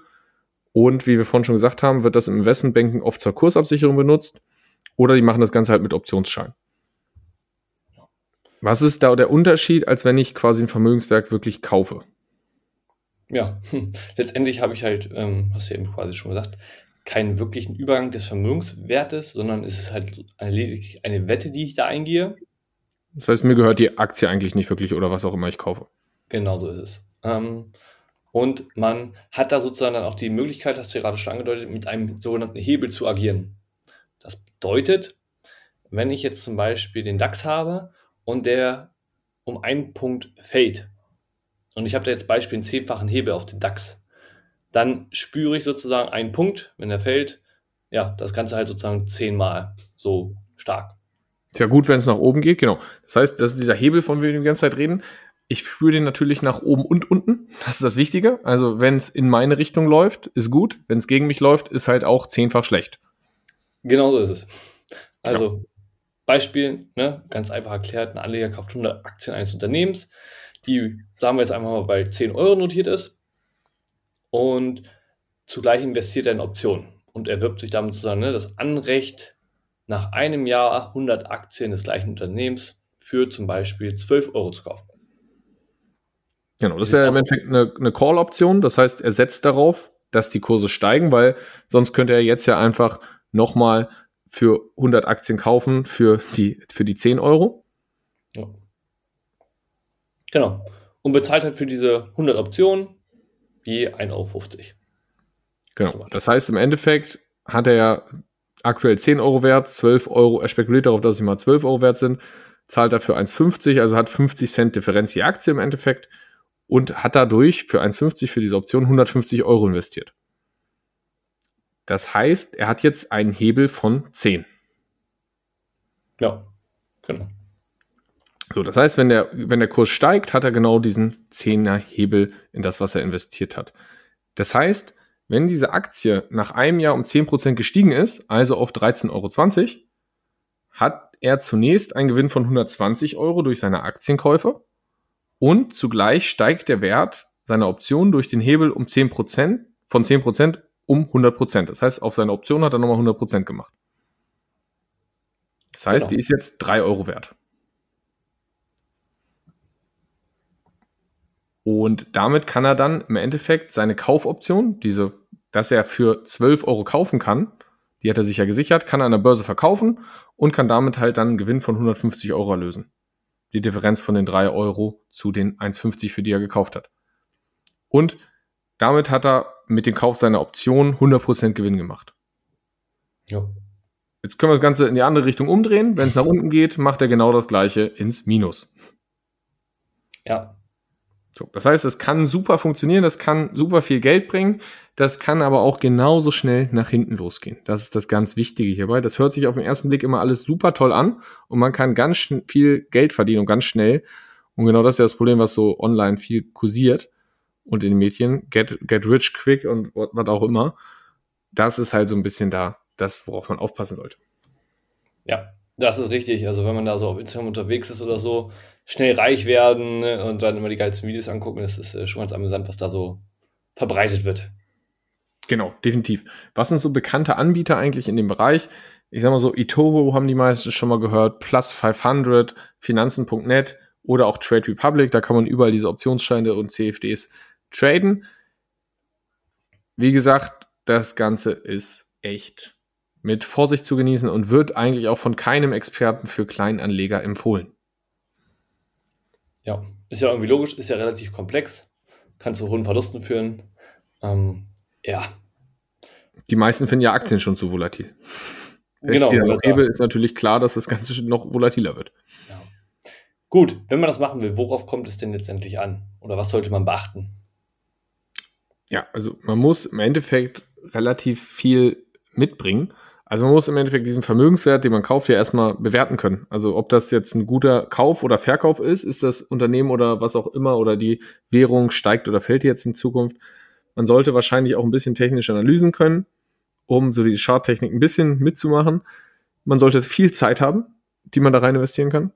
Und wie wir vorhin schon gesagt haben, wird das im Investmentbanking oft zur Kursabsicherung benutzt. Oder die machen das Ganze halt mit Optionsschein. Was ist da der Unterschied, als wenn ich quasi ein Vermögenswerk wirklich kaufe? Ja, hm. letztendlich habe ich halt, ähm, hast du ja eben quasi schon gesagt, keinen wirklichen Übergang des Vermögenswertes, sondern es ist halt eine, lediglich eine Wette, die ich da eingehe. Das heißt, mir gehört die Aktie eigentlich nicht wirklich oder was auch immer ich kaufe. Genau so ist es. Ähm, und man hat da sozusagen dann auch die Möglichkeit, hast du gerade schon angedeutet, mit einem sogenannten Hebel zu agieren. Das bedeutet, wenn ich jetzt zum Beispiel den DAX habe und der um einen Punkt fällt, und ich habe da jetzt Beispiel einen zehnfachen Hebel auf den DAX, dann spüre ich sozusagen einen Punkt, wenn er fällt, ja, das Ganze halt sozusagen zehnmal so stark. Ist ja gut, wenn es nach oben geht, genau. Das heißt, das ist dieser Hebel, von dem wir die ganze Zeit reden. Ich führe den natürlich nach oben und unten. Das ist das Wichtige. Also, wenn es in meine Richtung läuft, ist gut. Wenn es gegen mich läuft, ist halt auch zehnfach schlecht. Genau so ist es. Also, ja. Beispiel, ne, ganz einfach erklärt, ein Anleger kauft 100 Aktien eines Unternehmens, die, sagen wir jetzt einfach mal, bei 10 Euro notiert ist und zugleich investiert er in Optionen und erwirbt sich damit sozusagen ne, das Anrecht, nach einem Jahr 100 Aktien des gleichen Unternehmens für zum Beispiel 12 Euro zu kaufen. Genau, das wäre im Endeffekt eine, eine Call-Option. Das heißt, er setzt darauf, dass die Kurse steigen, weil sonst könnte er jetzt ja einfach nochmal für 100 Aktien kaufen für die, für die 10 Euro. Ja. Genau. Und bezahlt halt für diese 100 Optionen je 1,50 Euro. Genau. Das heißt, im Endeffekt hat er ja aktuell 10 Euro wert, 12 Euro, er spekuliert darauf, dass sie mal 12 Euro wert sind, zahlt dafür 1,50, also hat 50 Cent Differenz die Aktie im Endeffekt und hat dadurch für 1,50 für diese Option 150 Euro investiert. Das heißt, er hat jetzt einen Hebel von 10. Ja, genau. So, das heißt, wenn der, wenn der Kurs steigt, hat er genau diesen 10er Hebel in das, was er investiert hat. Das heißt, wenn diese Aktie nach einem Jahr um 10% gestiegen ist, also auf 13,20 Euro, hat er zunächst einen Gewinn von 120 Euro durch seine Aktienkäufe und zugleich steigt der Wert seiner Option durch den Hebel um 10%, von 10% um 100%. Das heißt, auf seine Option hat er nochmal 100% gemacht. Das heißt, genau. die ist jetzt 3 Euro wert. Und damit kann er dann im Endeffekt seine Kaufoption, diese, dass er für 12 Euro kaufen kann, die hat er sich ja gesichert, kann er an der Börse verkaufen und kann damit halt dann einen Gewinn von 150 Euro erlösen. Die Differenz von den 3 Euro zu den 1,50, für die er gekauft hat. Und damit hat er mit dem Kauf seiner Option 100% Gewinn gemacht. Ja. Jetzt können wir das Ganze in die andere Richtung umdrehen. Wenn es nach unten geht, macht er genau das gleiche ins Minus. Ja, so, das heißt, es kann super funktionieren, das kann super viel Geld bringen, das kann aber auch genauso schnell nach hinten losgehen. Das ist das ganz Wichtige hierbei. Das hört sich auf den ersten Blick immer alles super toll an und man kann ganz viel Geld verdienen und ganz schnell. Und genau das ist ja das Problem, was so online viel kursiert und in den Medien. Get, get rich quick und was auch immer. Das ist halt so ein bisschen da, das, worauf man aufpassen sollte. Ja, das ist richtig. Also wenn man da so auf Instagram unterwegs ist oder so, schnell reich werden ne, und dann immer die geilsten Videos angucken. Das ist äh, schon ganz amüsant, was da so verbreitet wird. Genau, definitiv. Was sind so bekannte Anbieter eigentlich in dem Bereich? Ich sag mal so, eToro haben die meisten schon mal gehört, Plus 500, Finanzen.net oder auch Trade Republic. Da kann man überall diese Optionsscheine und CFDs traden. Wie gesagt, das Ganze ist echt mit Vorsicht zu genießen und wird eigentlich auch von keinem Experten für Kleinanleger empfohlen. Ja, ist ja irgendwie logisch, ist ja relativ komplex, kann zu hohen Verlusten führen. Ähm, ja. Die meisten finden ja Aktien schon zu volatil. Genau. Hebel ist natürlich klar, dass das Ganze noch volatiler wird. Ja. Gut, wenn man das machen will, worauf kommt es denn letztendlich an? Oder was sollte man beachten? Ja, also man muss im Endeffekt relativ viel mitbringen. Also man muss im Endeffekt diesen Vermögenswert, den man kauft, ja erstmal bewerten können. Also ob das jetzt ein guter Kauf oder Verkauf ist, ist das Unternehmen oder was auch immer oder die Währung steigt oder fällt jetzt in Zukunft. Man sollte wahrscheinlich auch ein bisschen technische Analysen können, um so diese Charttechnik ein bisschen mitzumachen. Man sollte viel Zeit haben, die man da rein investieren kann.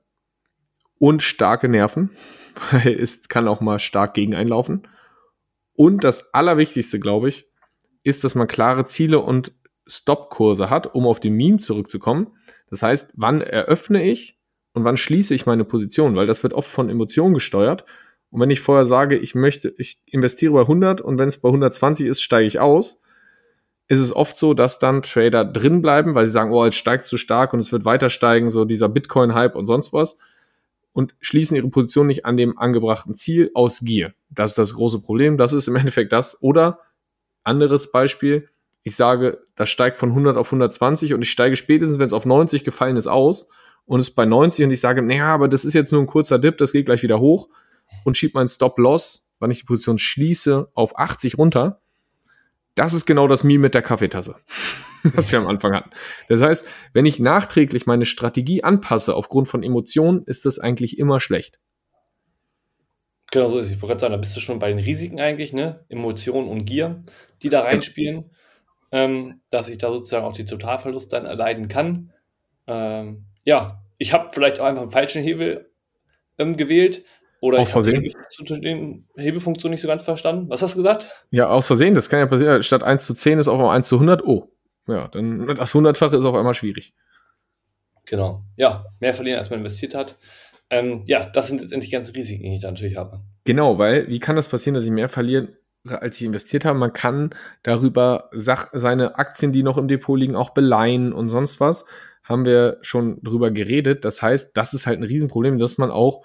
Und starke Nerven, *laughs* weil es kann auch mal stark gegen einlaufen. Und das Allerwichtigste, glaube ich, ist, dass man klare Ziele und Stop-Kurse hat, um auf den Meme zurückzukommen. Das heißt, wann eröffne ich und wann schließe ich meine Position, weil das wird oft von Emotionen gesteuert. Und wenn ich vorher sage, ich möchte, ich investiere bei 100 und wenn es bei 120 ist, steige ich aus, ist es oft so, dass dann Trader drin bleiben, weil sie sagen, oh, jetzt steigt zu stark und es wird weiter steigen, so dieser Bitcoin-Hype und sonst was und schließen ihre Position nicht an dem angebrachten Ziel aus Gier. Das ist das große Problem. Das ist im Endeffekt das. Oder anderes Beispiel, ich sage, das steigt von 100 auf 120 und ich steige spätestens, wenn es auf 90 gefallen ist, aus und es bei 90 und ich sage, naja, aber das ist jetzt nur ein kurzer Dip, das geht gleich wieder hoch und schiebe meinen Stop-Loss, wann ich die Position schließe, auf 80 runter. Das ist genau das Meme mit der Kaffeetasse, *laughs* was wir am Anfang hatten. Das heißt, wenn ich nachträglich meine Strategie anpasse aufgrund von Emotionen, ist das eigentlich immer schlecht. Genau so ist es. Ich wollte gerade sagen, da bist du schon bei den Risiken eigentlich, ne? Emotionen und Gier, die da reinspielen, ähm, dass ich da sozusagen auch die Totalverlust dann erleiden kann. Ähm, ja, ich habe vielleicht auch einfach einen falschen Hebel ähm, gewählt. Oder aus ich habe Versehen? die, den Hebelfunktion nicht so ganz verstanden. Was hast du gesagt? Ja, aus Versehen, das kann ja passieren. Statt 1 zu 10 ist auf einmal 1 zu 100. Oh, ja, dann das Hundertfache ist auf einmal schwierig. Genau. Ja, mehr verlieren, als man investiert hat. Ähm, ja, das sind letztendlich ganze Risiken, die ich da natürlich habe. Genau, weil wie kann das passieren, dass ich mehr verliere, als ich investiert habe? Man kann darüber Sach seine Aktien, die noch im Depot liegen, auch beleihen und sonst was. Haben wir schon drüber geredet. Das heißt, das ist halt ein Riesenproblem, dass man auch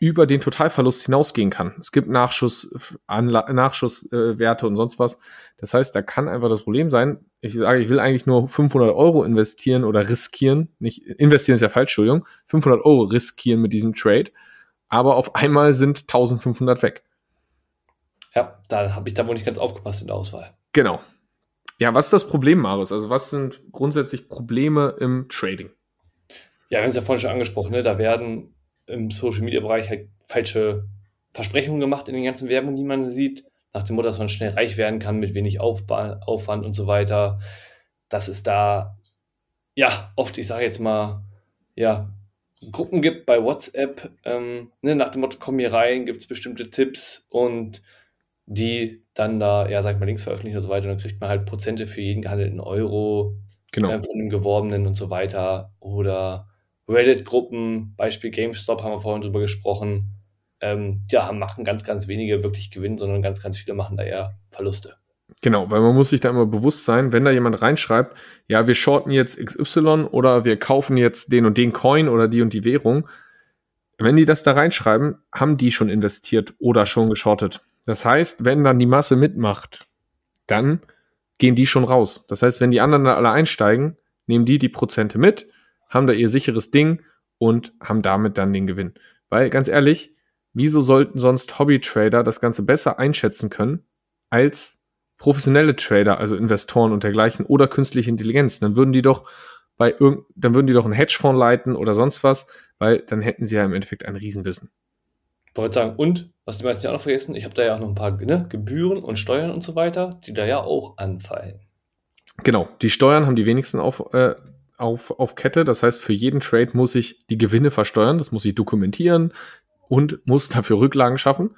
über den Totalverlust hinausgehen kann. Es gibt Nachschuss, Nachschusswerte äh, und sonst was. Das heißt, da kann einfach das Problem sein, ich sage, ich will eigentlich nur 500 Euro investieren oder riskieren, nicht, investieren ist ja falsch, Entschuldigung, 500 Euro riskieren mit diesem Trade, aber auf einmal sind 1500 weg. Ja, da habe ich da wohl nicht ganz aufgepasst in der Auswahl. Genau. Ja, was ist das Problem, Marius? Also was sind grundsätzlich Probleme im Trading? Ja, wir haben es ja vorhin schon angesprochen, ne? da werden im Social Media Bereich halt falsche Versprechungen gemacht in den ganzen Werbungen, die man sieht. Nach dem Motto, dass man schnell reich werden kann mit wenig Aufba Aufwand und so weiter. Dass es da, ja, oft, ich sage jetzt mal, ja, Gruppen gibt bei WhatsApp, ähm, ne, nach dem Motto, komm hier rein, gibt es bestimmte Tipps und die dann da, ja, sag ich mal, Links veröffentlichen und so weiter. Und dann kriegt man halt Prozente für jeden gehandelten Euro genau. äh, von dem Geworbenen und so weiter. Oder Reddit-Gruppen, Beispiel GameStop haben wir vorhin drüber gesprochen, ähm, ja, machen ganz, ganz wenige wirklich Gewinn, sondern ganz, ganz viele machen da eher Verluste. Genau, weil man muss sich da immer bewusst sein, wenn da jemand reinschreibt, ja, wir shorten jetzt XY oder wir kaufen jetzt den und den Coin oder die und die Währung. Wenn die das da reinschreiben, haben die schon investiert oder schon geschortet. Das heißt, wenn dann die Masse mitmacht, dann gehen die schon raus. Das heißt, wenn die anderen dann alle einsteigen, nehmen die die Prozente mit haben da ihr sicheres Ding und haben damit dann den Gewinn. Weil ganz ehrlich, wieso sollten sonst Hobby-Trader das Ganze besser einschätzen können als professionelle Trader, also Investoren und dergleichen oder künstliche Intelligenz? Dann würden die doch bei irgend, dann würden die doch einen Hedgefonds leiten oder sonst was, weil dann hätten sie ja im Endeffekt ein Riesenwissen. Wollte sagen, und, was die meisten ja auch noch vergessen, ich habe da ja auch noch ein paar ne, Gebühren und Steuern und so weiter, die da ja auch anfallen. Genau, die Steuern haben die wenigsten auf, äh, auf, auf Kette. Das heißt, für jeden Trade muss ich die Gewinne versteuern, das muss ich dokumentieren und muss dafür Rücklagen schaffen.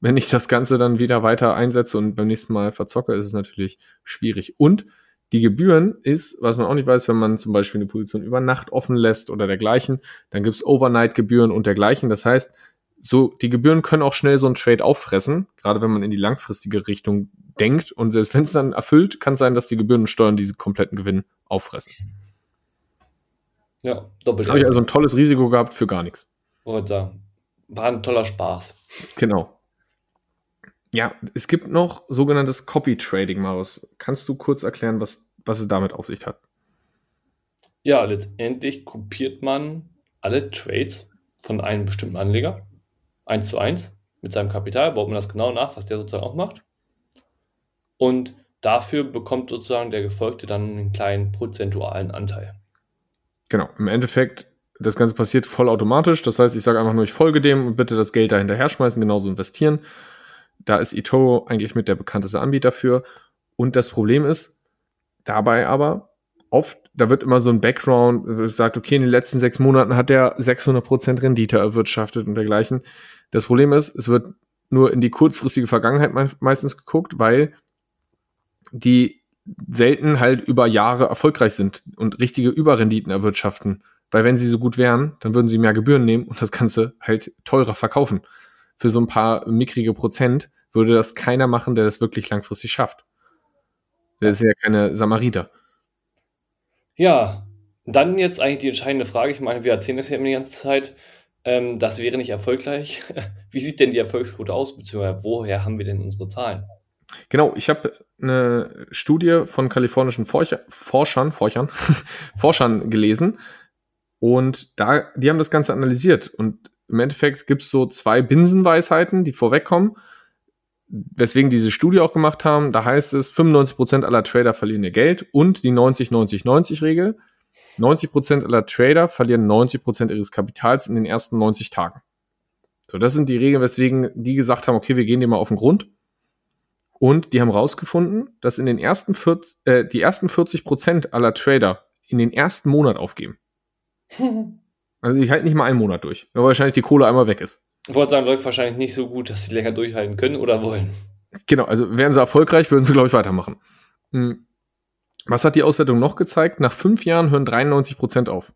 Wenn ich das Ganze dann wieder weiter einsetze und beim nächsten Mal verzocke, ist es natürlich schwierig. Und die Gebühren ist, was man auch nicht weiß, wenn man zum Beispiel eine Position über Nacht offen lässt oder dergleichen, dann gibt's Overnight-Gebühren und dergleichen. Das heißt, so, die Gebühren können auch schnell so ein Trade auffressen, gerade wenn man in die langfristige Richtung denkt. Und selbst wenn es dann erfüllt, kann es sein, dass die Gebühren und Steuern diese kompletten Gewinn auffressen. Ja, doppelt. Habe ich also ein tolles Risiko gehabt für gar nichts. Wollte sagen. War ein toller Spaß. Genau. Ja, es gibt noch sogenanntes Copy Trading, Maus. Kannst du kurz erklären, was, was es damit auf sich hat? Ja, letztendlich kopiert man alle Trades von einem bestimmten Anleger eins zu eins mit seinem Kapital, baut man das genau nach, was der sozusagen auch macht. Und dafür bekommt sozusagen der Gefolgte dann einen kleinen prozentualen Anteil. Genau, im Endeffekt, das Ganze passiert vollautomatisch. Das heißt, ich sage einfach nur, ich folge dem und bitte das Geld da hinterher schmeißen, genauso investieren. Da ist eToro eigentlich mit der bekannteste Anbieter für. Und das Problem ist dabei aber, oft, da wird immer so ein Background, sagt, okay, in den letzten sechs Monaten hat der 600% Rendite erwirtschaftet und dergleichen. Das Problem ist, es wird nur in die kurzfristige Vergangenheit meistens geguckt, weil die selten halt über Jahre erfolgreich sind und richtige Überrenditen erwirtschaften. Weil wenn sie so gut wären, dann würden sie mehr Gebühren nehmen und das Ganze halt teurer verkaufen. Für so ein paar mickrige Prozent würde das keiner machen, der das wirklich langfristig schafft. Der ist ja keine Samariter. Ja, dann jetzt eigentlich die entscheidende Frage. Ich meine, wir erzählen das ja immer die ganze Zeit. Ähm, das wäre nicht erfolgreich. *laughs* Wie sieht denn die Erfolgsquote aus, beziehungsweise woher haben wir denn unsere Zahlen? Genau, ich habe eine Studie von kalifornischen Forscher, Forschern, Forschern, *laughs* Forschern gelesen und da, die haben das Ganze analysiert und im Endeffekt gibt es so zwei Binsenweisheiten, die vorwegkommen, weswegen diese Studie auch gemacht haben. Da heißt es, 95% aller Trader verlieren ihr Geld und die 90-90-90-Regel. 90% aller Trader verlieren 90% ihres Kapitals in den ersten 90 Tagen. So, das sind die Regeln, weswegen die gesagt haben, okay, wir gehen dir mal auf den Grund und die haben rausgefunden, dass in den ersten 40, äh, die ersten 40 Prozent aller Trader in den ersten Monat aufgeben. *laughs* also ich halte nicht mal einen Monat durch, weil wahrscheinlich die Kohle einmal weg ist. Ich wollte sagen, läuft wahrscheinlich nicht so gut, dass sie länger durchhalten können oder wollen. Genau, also wären sie erfolgreich, würden sie, glaube ich, weitermachen. Hm. Was hat die Auswertung noch gezeigt? Nach fünf Jahren hören 93 Prozent auf.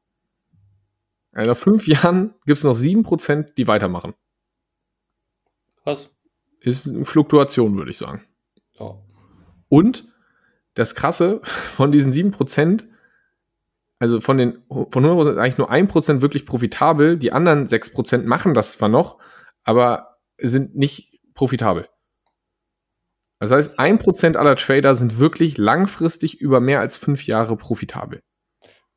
Also nach fünf Jahren gibt es noch sieben Prozent, die weitermachen. Was? Ist eine Fluktuation, würde ich sagen. Ja. Und das Krasse, *laughs* von diesen 7%, also von den von 100% ist eigentlich nur 1% wirklich profitabel, die anderen 6% machen das zwar noch, aber sind nicht profitabel. Das heißt, 1% aller Trader sind wirklich langfristig über mehr als fünf Jahre profitabel.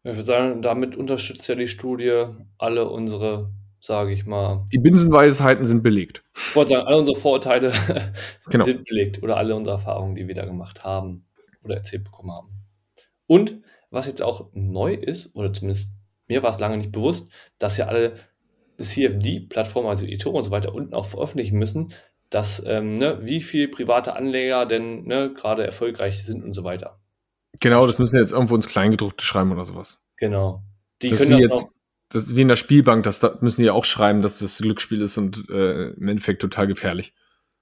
Ich würde sagen, damit unterstützt ja die Studie alle unsere sage ich mal. Die Binsenweisheiten sind belegt. Ich wollte sagen, alle unsere Vorurteile *laughs* genau. sind belegt oder alle unsere Erfahrungen, die wir da gemacht haben oder erzählt bekommen haben. Und was jetzt auch neu ist, oder zumindest mir war es lange nicht bewusst, dass ja alle CFD-Plattformen, also eToro und so weiter, unten auch veröffentlichen müssen, dass ähm, ne, wie viele private Anleger denn ne, gerade erfolgreich sind und so weiter. Genau, das müssen jetzt irgendwo ins Kleingedruckte schreiben oder sowas. Genau. Die das können das jetzt das ist wie in der Spielbank, das da müssen die ja auch schreiben, dass das Glücksspiel ist und äh, im Endeffekt total gefährlich.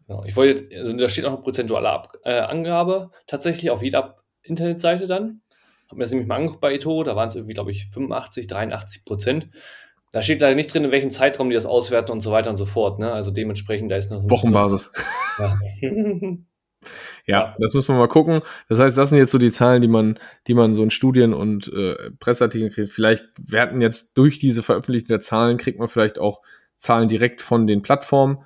Genau. Ich wollte jetzt, also da steht auch eine prozentuale Ab äh, Angabe tatsächlich auf jeder Internetseite dann. Hab mir das nämlich mal angeguckt bei Eto, da waren es irgendwie, glaube ich, 85, 83 Prozent. Da steht leider nicht drin, in welchem Zeitraum die das auswerten und so weiter und so fort. Ne? Also dementsprechend, da ist noch so Wochenbasis. *laughs* Ja. Ja, das muss man mal gucken. Das heißt, das sind jetzt so die Zahlen, die man, die man so in Studien und äh, Presseartikeln kriegt. Vielleicht werden jetzt durch diese Veröffentlichung der Zahlen, kriegt man vielleicht auch Zahlen direkt von den Plattformen.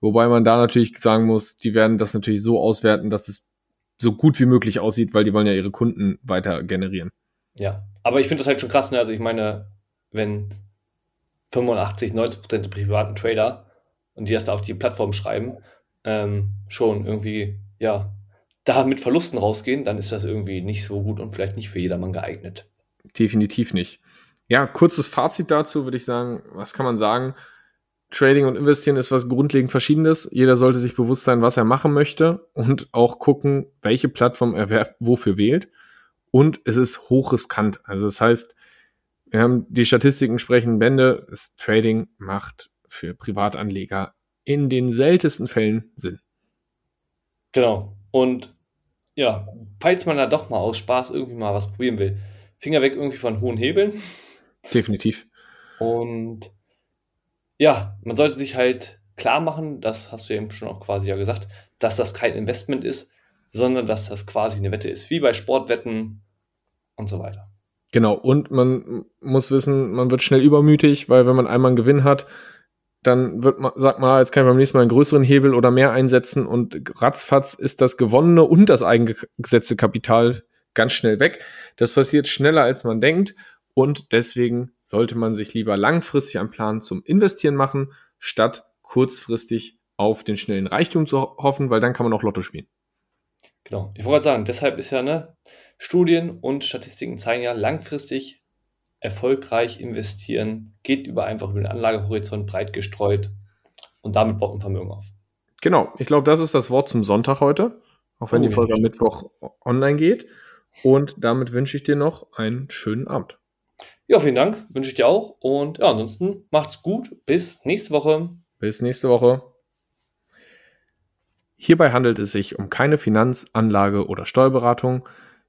Wobei man da natürlich sagen muss, die werden das natürlich so auswerten, dass es so gut wie möglich aussieht, weil die wollen ja ihre Kunden weiter generieren. Ja, aber ich finde das halt schon krass. Ne? Also ich meine, wenn 85, 90 Prozent der privaten Trader und die das da auf die Plattform schreiben, ähm, schon irgendwie ja, da mit Verlusten rausgehen, dann ist das irgendwie nicht so gut und vielleicht nicht für jedermann geeignet. Definitiv nicht. Ja, kurzes Fazit dazu würde ich sagen, was kann man sagen? Trading und Investieren ist was grundlegend Verschiedenes. Jeder sollte sich bewusst sein, was er machen möchte und auch gucken, welche Plattform er wofür wählt. Und es ist hochriskant. Also das heißt, wir haben die Statistiken sprechen Bände. Das Trading macht für Privatanleger in den seltensten Fällen Sinn. Genau. Und ja, falls man da doch mal aus Spaß irgendwie mal was probieren will, Finger weg irgendwie von hohen Hebeln. Definitiv. Und ja, man sollte sich halt klar machen, das hast du eben schon auch quasi ja gesagt, dass das kein Investment ist, sondern dass das quasi eine Wette ist, wie bei Sportwetten und so weiter. Genau, und man muss wissen, man wird schnell übermütig, weil wenn man einmal einen Gewinn hat, dann wird man, sagt man, jetzt kann ich beim nächsten Mal einen größeren Hebel oder mehr einsetzen und ratzfatz ist das gewonnene und das eingesetzte Kapital ganz schnell weg. Das passiert schneller, als man denkt und deswegen sollte man sich lieber langfristig einen Plan zum Investieren machen, statt kurzfristig auf den schnellen Reichtum zu hoffen, weil dann kann man auch Lotto spielen. Genau. Ich wollte sagen, deshalb ist ja, ne, Studien und Statistiken zeigen ja langfristig erfolgreich investieren geht über einfach über den Anlagehorizont breit gestreut und damit baut man Vermögen auf. Genau, ich glaube, das ist das Wort zum Sonntag heute, auch wenn oh, die Folge ja. am Mittwoch online geht. Und damit wünsche ich dir noch einen schönen Abend. Ja, vielen Dank, wünsche ich dir auch. Und ja, ansonsten macht's gut. Bis nächste Woche. Bis nächste Woche. Hierbei handelt es sich um keine Finanz-, Anlage- oder Steuerberatung.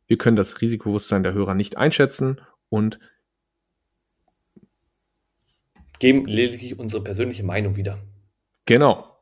Wir können das Risikobewusstsein der Hörer nicht einschätzen und Geben lediglich unsere persönliche Meinung wieder. genau.